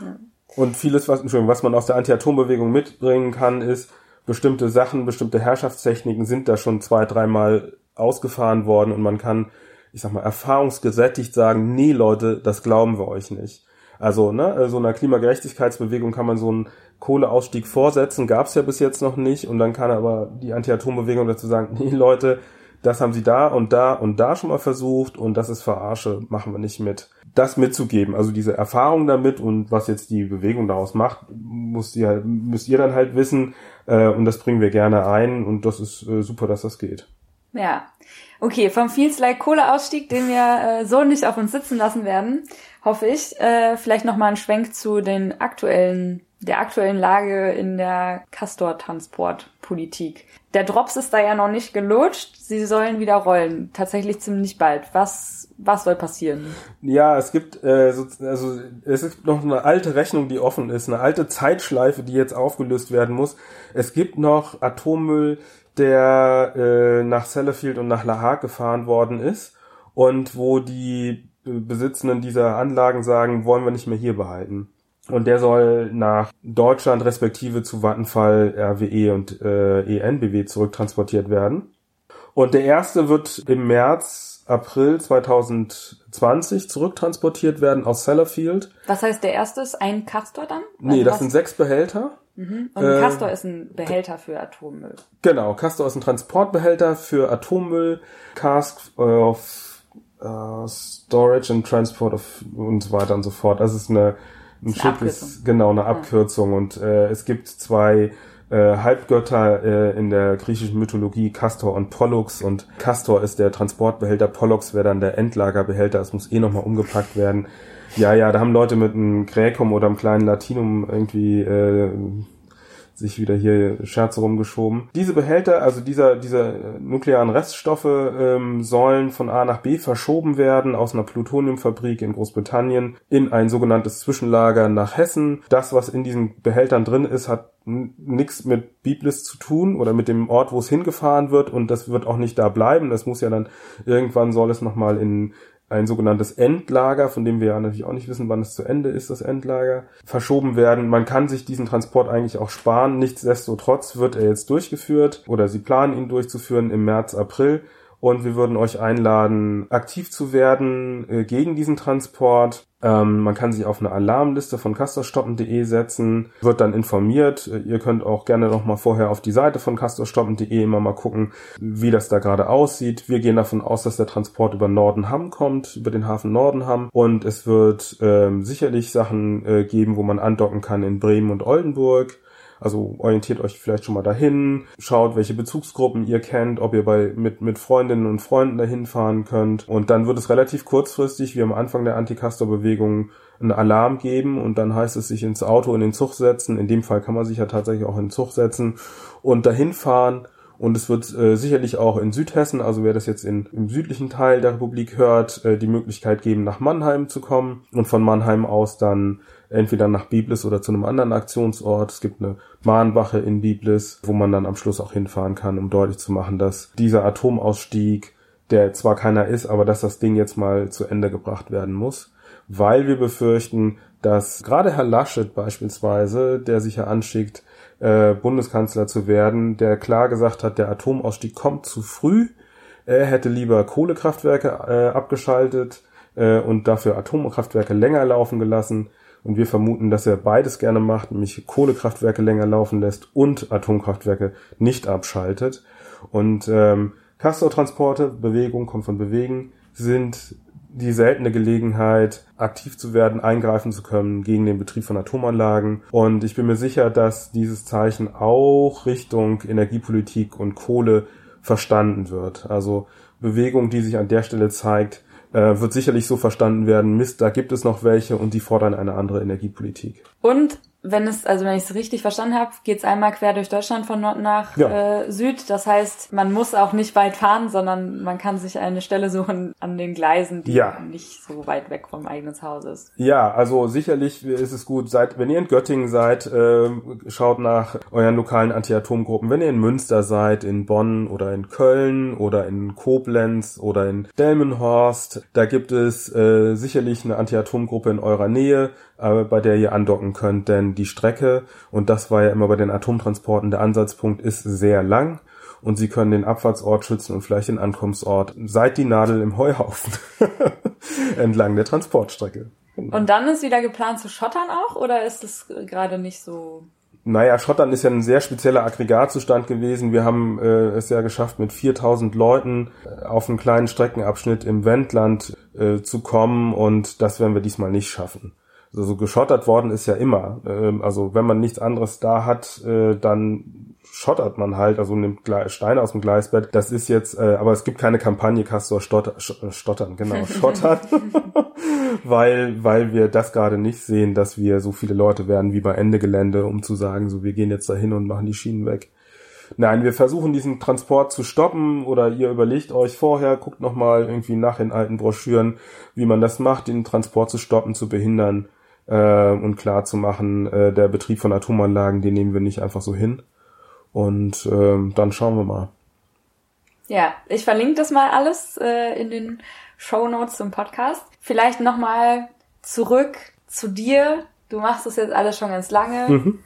ja. Und vieles, was, Entschuldigung, was man aus der Anti-Atom-Bewegung mitbringen kann, ist, bestimmte Sachen, bestimmte Herrschaftstechniken sind da schon zwei, dreimal ausgefahren worden und man kann, ich sag mal, erfahrungsgesättigt sagen, nee Leute, das glauben wir euch nicht. Also, ne, so einer Klimagerechtigkeitsbewegung kann man so einen Kohleausstieg vorsetzen, gab's ja bis jetzt noch nicht und dann kann aber die Anti-Atom-Bewegung dazu sagen, (laughs) nee Leute, das haben sie da und da und da schon mal versucht und das ist Verarsche, machen wir nicht mit. Das mitzugeben, also diese Erfahrung damit und was jetzt die Bewegung daraus macht, müsst ihr, müsst ihr dann halt wissen äh, und das bringen wir gerne ein und das ist äh, super, dass das geht. Ja, okay, vom Feels Like Kohleausstieg, den wir äh, so nicht auf uns sitzen lassen werden, hoffe ich, äh, vielleicht nochmal ein Schwenk zu den aktuellen der aktuellen Lage in der Castor-Transportpolitik. Der Drops ist da ja noch nicht gelutscht. Sie sollen wieder rollen. Tatsächlich ziemlich bald. Was, was soll passieren? Ja, es gibt, äh, so, also, es ist noch eine alte Rechnung, die offen ist. Eine alte Zeitschleife, die jetzt aufgelöst werden muss. Es gibt noch Atommüll, der äh, nach Sellafield und nach La Hague gefahren worden ist. Und wo die Besitzenden dieser Anlagen sagen, wollen wir nicht mehr hier behalten. Und der soll nach Deutschland respektive zu Vattenfall, RWE und äh, ENBW zurücktransportiert werden. Und der erste wird im März, April 2020 zurücktransportiert werden aus Sellafield. Was heißt der erste ist ein Castor dann? Nee, also das sind sechs Behälter. Mhm. Und ein äh, Castor ist ein Behälter für Atommüll. Genau, Castor ist ein Transportbehälter für Atommüll, Cask of uh, Storage and Transport of und so weiter und so fort. Das ist eine ein Schiff ist genau eine Abkürzung. Ja. und äh, es gibt zwei äh, Halbgötter äh, in der griechischen Mythologie, Castor und Pollux. Und Castor ist der Transportbehälter, Pollux wäre dann der Endlagerbehälter, es muss eh nochmal umgepackt werden. Ja, ja, da haben Leute mit einem Gräkum oder einem kleinen Latinum irgendwie äh, sich wieder hier Scherze rumgeschoben. Diese Behälter, also dieser, diese nuklearen Reststoffe ähm, sollen von A nach B verschoben werden aus einer Plutoniumfabrik in Großbritannien in ein sogenanntes Zwischenlager nach Hessen. Das, was in diesen Behältern drin ist, hat nichts mit Biblis zu tun oder mit dem Ort, wo es hingefahren wird und das wird auch nicht da bleiben. Das muss ja dann irgendwann soll es nochmal in ein sogenanntes Endlager, von dem wir ja natürlich auch nicht wissen, wann es zu Ende ist, das Endlager, verschoben werden. Man kann sich diesen Transport eigentlich auch sparen. Nichtsdestotrotz wird er jetzt durchgeführt oder sie planen ihn durchzuführen im März, April und wir würden euch einladen, aktiv zu werden äh, gegen diesen Transport. Ähm, man kann sich auf eine Alarmliste von castorstoppen.de setzen, wird dann informiert. Äh, ihr könnt auch gerne noch mal vorher auf die Seite von castorstoppen.de immer mal gucken, wie das da gerade aussieht. Wir gehen davon aus, dass der Transport über Nordenham kommt, über den Hafen Nordenham und es wird ähm, sicherlich Sachen äh, geben, wo man andocken kann in Bremen und Oldenburg. Also orientiert euch vielleicht schon mal dahin, schaut, welche Bezugsgruppen ihr kennt, ob ihr bei, mit, mit Freundinnen und Freunden dahin fahren könnt. Und dann wird es relativ kurzfristig, wie am Anfang der Anti-Castor-Bewegung, einen Alarm geben und dann heißt es sich ins Auto in den Zug setzen. In dem Fall kann man sich ja tatsächlich auch in den Zug setzen und dahin fahren Und es wird äh, sicherlich auch in Südhessen, also wer das jetzt in, im südlichen Teil der Republik hört, äh, die Möglichkeit geben, nach Mannheim zu kommen und von Mannheim aus dann entweder nach Biblis oder zu einem anderen Aktionsort. Es gibt eine Mahnwache in Biblis, wo man dann am Schluss auch hinfahren kann, um deutlich zu machen, dass dieser Atomausstieg, der zwar keiner ist, aber dass das Ding jetzt mal zu Ende gebracht werden muss, weil wir befürchten, dass gerade Herr Laschet beispielsweise, der sich ja anschickt, äh, Bundeskanzler zu werden, der klar gesagt hat, der Atomausstieg kommt zu früh. Er hätte lieber Kohlekraftwerke äh, abgeschaltet äh, und dafür Atomkraftwerke länger laufen gelassen. Und wir vermuten, dass er beides gerne macht, nämlich Kohlekraftwerke länger laufen lässt und Atomkraftwerke nicht abschaltet. Und ähm, Castortransporte, Bewegung kommt von Bewegen, sind die seltene Gelegenheit, aktiv zu werden, eingreifen zu können gegen den Betrieb von Atomanlagen. Und ich bin mir sicher, dass dieses Zeichen auch Richtung Energiepolitik und Kohle verstanden wird. Also Bewegung, die sich an der Stelle zeigt, äh, wird sicherlich so verstanden werden, Mist, da gibt es noch welche und die fordern eine andere Energiepolitik. Und wenn es, also wenn ich es richtig verstanden habe, geht es einmal quer durch Deutschland von Nord nach ja. äh, Süd. Das heißt, man muss auch nicht weit fahren, sondern man kann sich eine Stelle suchen an den Gleisen, die ja. nicht so weit weg vom eigenen Haus ist. Ja, also sicherlich ist es gut, seid, wenn ihr in Göttingen seid, äh, schaut nach euren lokalen Anti-Atom-Gruppen. Wenn ihr in Münster seid, in Bonn oder in Köln oder in Koblenz oder in Delmenhorst, da gibt es äh, sicherlich eine Anti-Atom-Gruppe in eurer Nähe äh, bei der ihr andocken könnt, denn die Strecke, und das war ja immer bei den Atomtransporten der Ansatzpunkt, ist sehr lang und sie können den Abfahrtsort schützen und vielleicht den Ankunftsort. Seid die Nadel im Heuhaufen (laughs) entlang der Transportstrecke. Genau. Und dann ist wieder geplant zu schottern auch oder ist es gerade nicht so? Naja, Schottern ist ja ein sehr spezieller Aggregatzustand gewesen. Wir haben äh, es ja geschafft, mit 4000 Leuten äh, auf einen kleinen Streckenabschnitt im Wendland äh, zu kommen und das werden wir diesmal nicht schaffen also geschottert worden ist ja immer. Ähm, also wenn man nichts anderes da hat, äh, dann schottert man halt, also nimmt Steine aus dem Gleisbett. Das ist jetzt, äh, aber es gibt keine Kampagne Castor stotter, äh, stottern, genau, (laughs) schottern, (laughs) weil, weil wir das gerade nicht sehen, dass wir so viele Leute werden wie bei Ende Gelände, um zu sagen, so wir gehen jetzt dahin und machen die Schienen weg. Nein, wir versuchen diesen Transport zu stoppen oder ihr überlegt euch vorher, guckt nochmal irgendwie nach in alten Broschüren, wie man das macht, den Transport zu stoppen, zu behindern äh, und klar zu machen, äh, der Betrieb von Atomanlagen, den nehmen wir nicht einfach so hin. Und äh, dann schauen wir mal. Ja, ich verlinke das mal alles äh, in den Show Notes zum Podcast. Vielleicht nochmal zurück zu dir. Du machst das jetzt alles schon ganz lange. Mhm.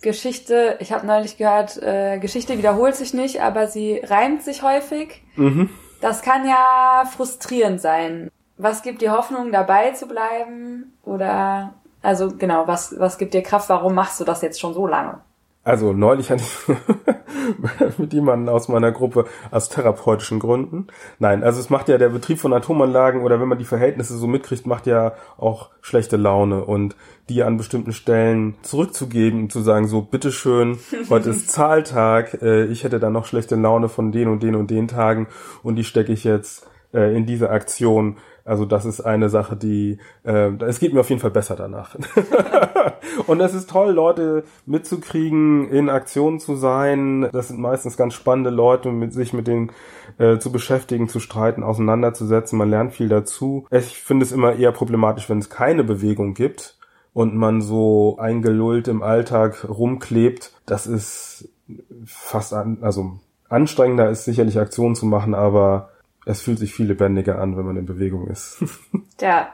Geschichte, ich habe neulich gehört, äh, Geschichte wiederholt sich nicht, aber sie reimt sich häufig. Mhm. Das kann ja frustrierend sein. Was gibt dir Hoffnung, dabei zu bleiben? Oder, also genau, was, was gibt dir Kraft? Warum machst du das jetzt schon so lange? Also neulich hatte ich (laughs) mit jemandem aus meiner Gruppe aus therapeutischen Gründen. Nein, also es macht ja der Betrieb von Atomanlagen oder wenn man die Verhältnisse so mitkriegt, macht ja auch schlechte Laune und die an bestimmten Stellen zurückzugeben und zu sagen, so bitteschön, heute ist (laughs) Zahltag, äh, ich hätte da noch schlechte Laune von den und den und den Tagen und die stecke ich jetzt äh, in diese Aktion also das ist eine Sache, die äh, es geht mir auf jeden Fall besser danach. (laughs) und es ist toll, Leute mitzukriegen, in Aktion zu sein. Das sind meistens ganz spannende Leute, mit sich mit denen äh, zu beschäftigen, zu streiten, auseinanderzusetzen. Man lernt viel dazu. Ich finde es immer eher problematisch, wenn es keine Bewegung gibt und man so eingelullt im Alltag rumklebt. Das ist fast an, also anstrengender ist sicherlich Aktion zu machen, aber es fühlt sich viel lebendiger an, wenn man in Bewegung ist. (laughs) ja.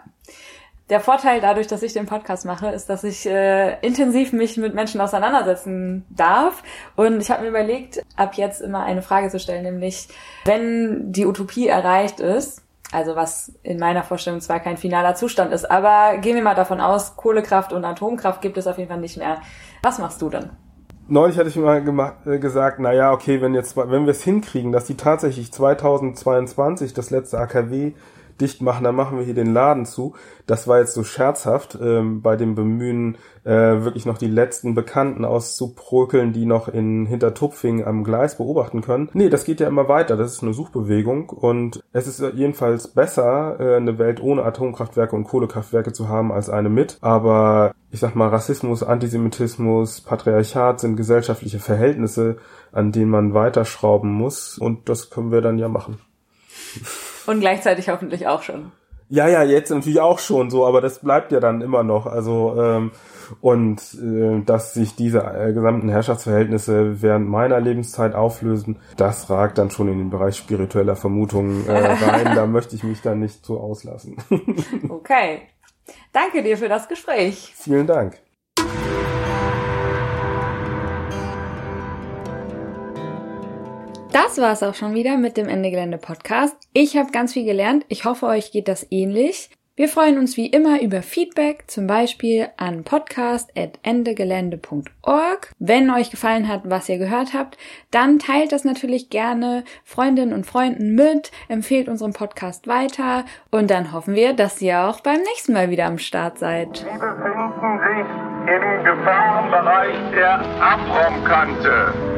Der Vorteil dadurch, dass ich den Podcast mache, ist, dass ich äh, intensiv mich mit Menschen auseinandersetzen darf. Und ich habe mir überlegt, ab jetzt immer eine Frage zu stellen, nämlich, wenn die Utopie erreicht ist, also was in meiner Vorstellung zwar kein finaler Zustand ist, aber gehen wir mal davon aus, Kohlekraft und Atomkraft gibt es auf jeden Fall nicht mehr. Was machst du denn? Neulich hatte ich mal gemacht, äh, gesagt, na ja, okay, wenn wenn wir es hinkriegen, dass die tatsächlich 2022 das letzte AKW dicht machen, dann machen wir hier den Laden zu. Das war jetzt so scherzhaft ähm, bei dem Bemühen, äh, wirklich noch die letzten Bekannten auszuprökeln, die noch in Hintertupfing am Gleis beobachten können. Nee, das geht ja immer weiter. Das ist eine Suchbewegung und es ist jedenfalls besser, äh, eine Welt ohne Atomkraftwerke und Kohlekraftwerke zu haben als eine mit. Aber ich sag mal, Rassismus, Antisemitismus, Patriarchat sind gesellschaftliche Verhältnisse, an denen man weiterschrauben muss und das können wir dann ja machen. (laughs) Und gleichzeitig hoffentlich auch schon. Ja, ja, jetzt natürlich auch schon so, aber das bleibt ja dann immer noch. Also ähm, und äh, dass sich diese äh, gesamten Herrschaftsverhältnisse während meiner Lebenszeit auflösen, das ragt dann schon in den Bereich spiritueller Vermutungen äh, rein. da (laughs) möchte ich mich dann nicht so auslassen. (laughs) okay. Danke dir für das Gespräch. Vielen Dank. Das war's auch schon wieder mit dem Ende Gelände Podcast. Ich habe ganz viel gelernt. Ich hoffe, euch geht das ähnlich. Wir freuen uns wie immer über Feedback, zum Beispiel an podcast.endegelände.org. Wenn euch gefallen hat, was ihr gehört habt, dann teilt das natürlich gerne Freundinnen und Freunden mit, empfehlt unseren Podcast weiter und dann hoffen wir, dass ihr auch beim nächsten Mal wieder am Start seid. Sie befinden sich im Gefahrenbereich der Abraumkante.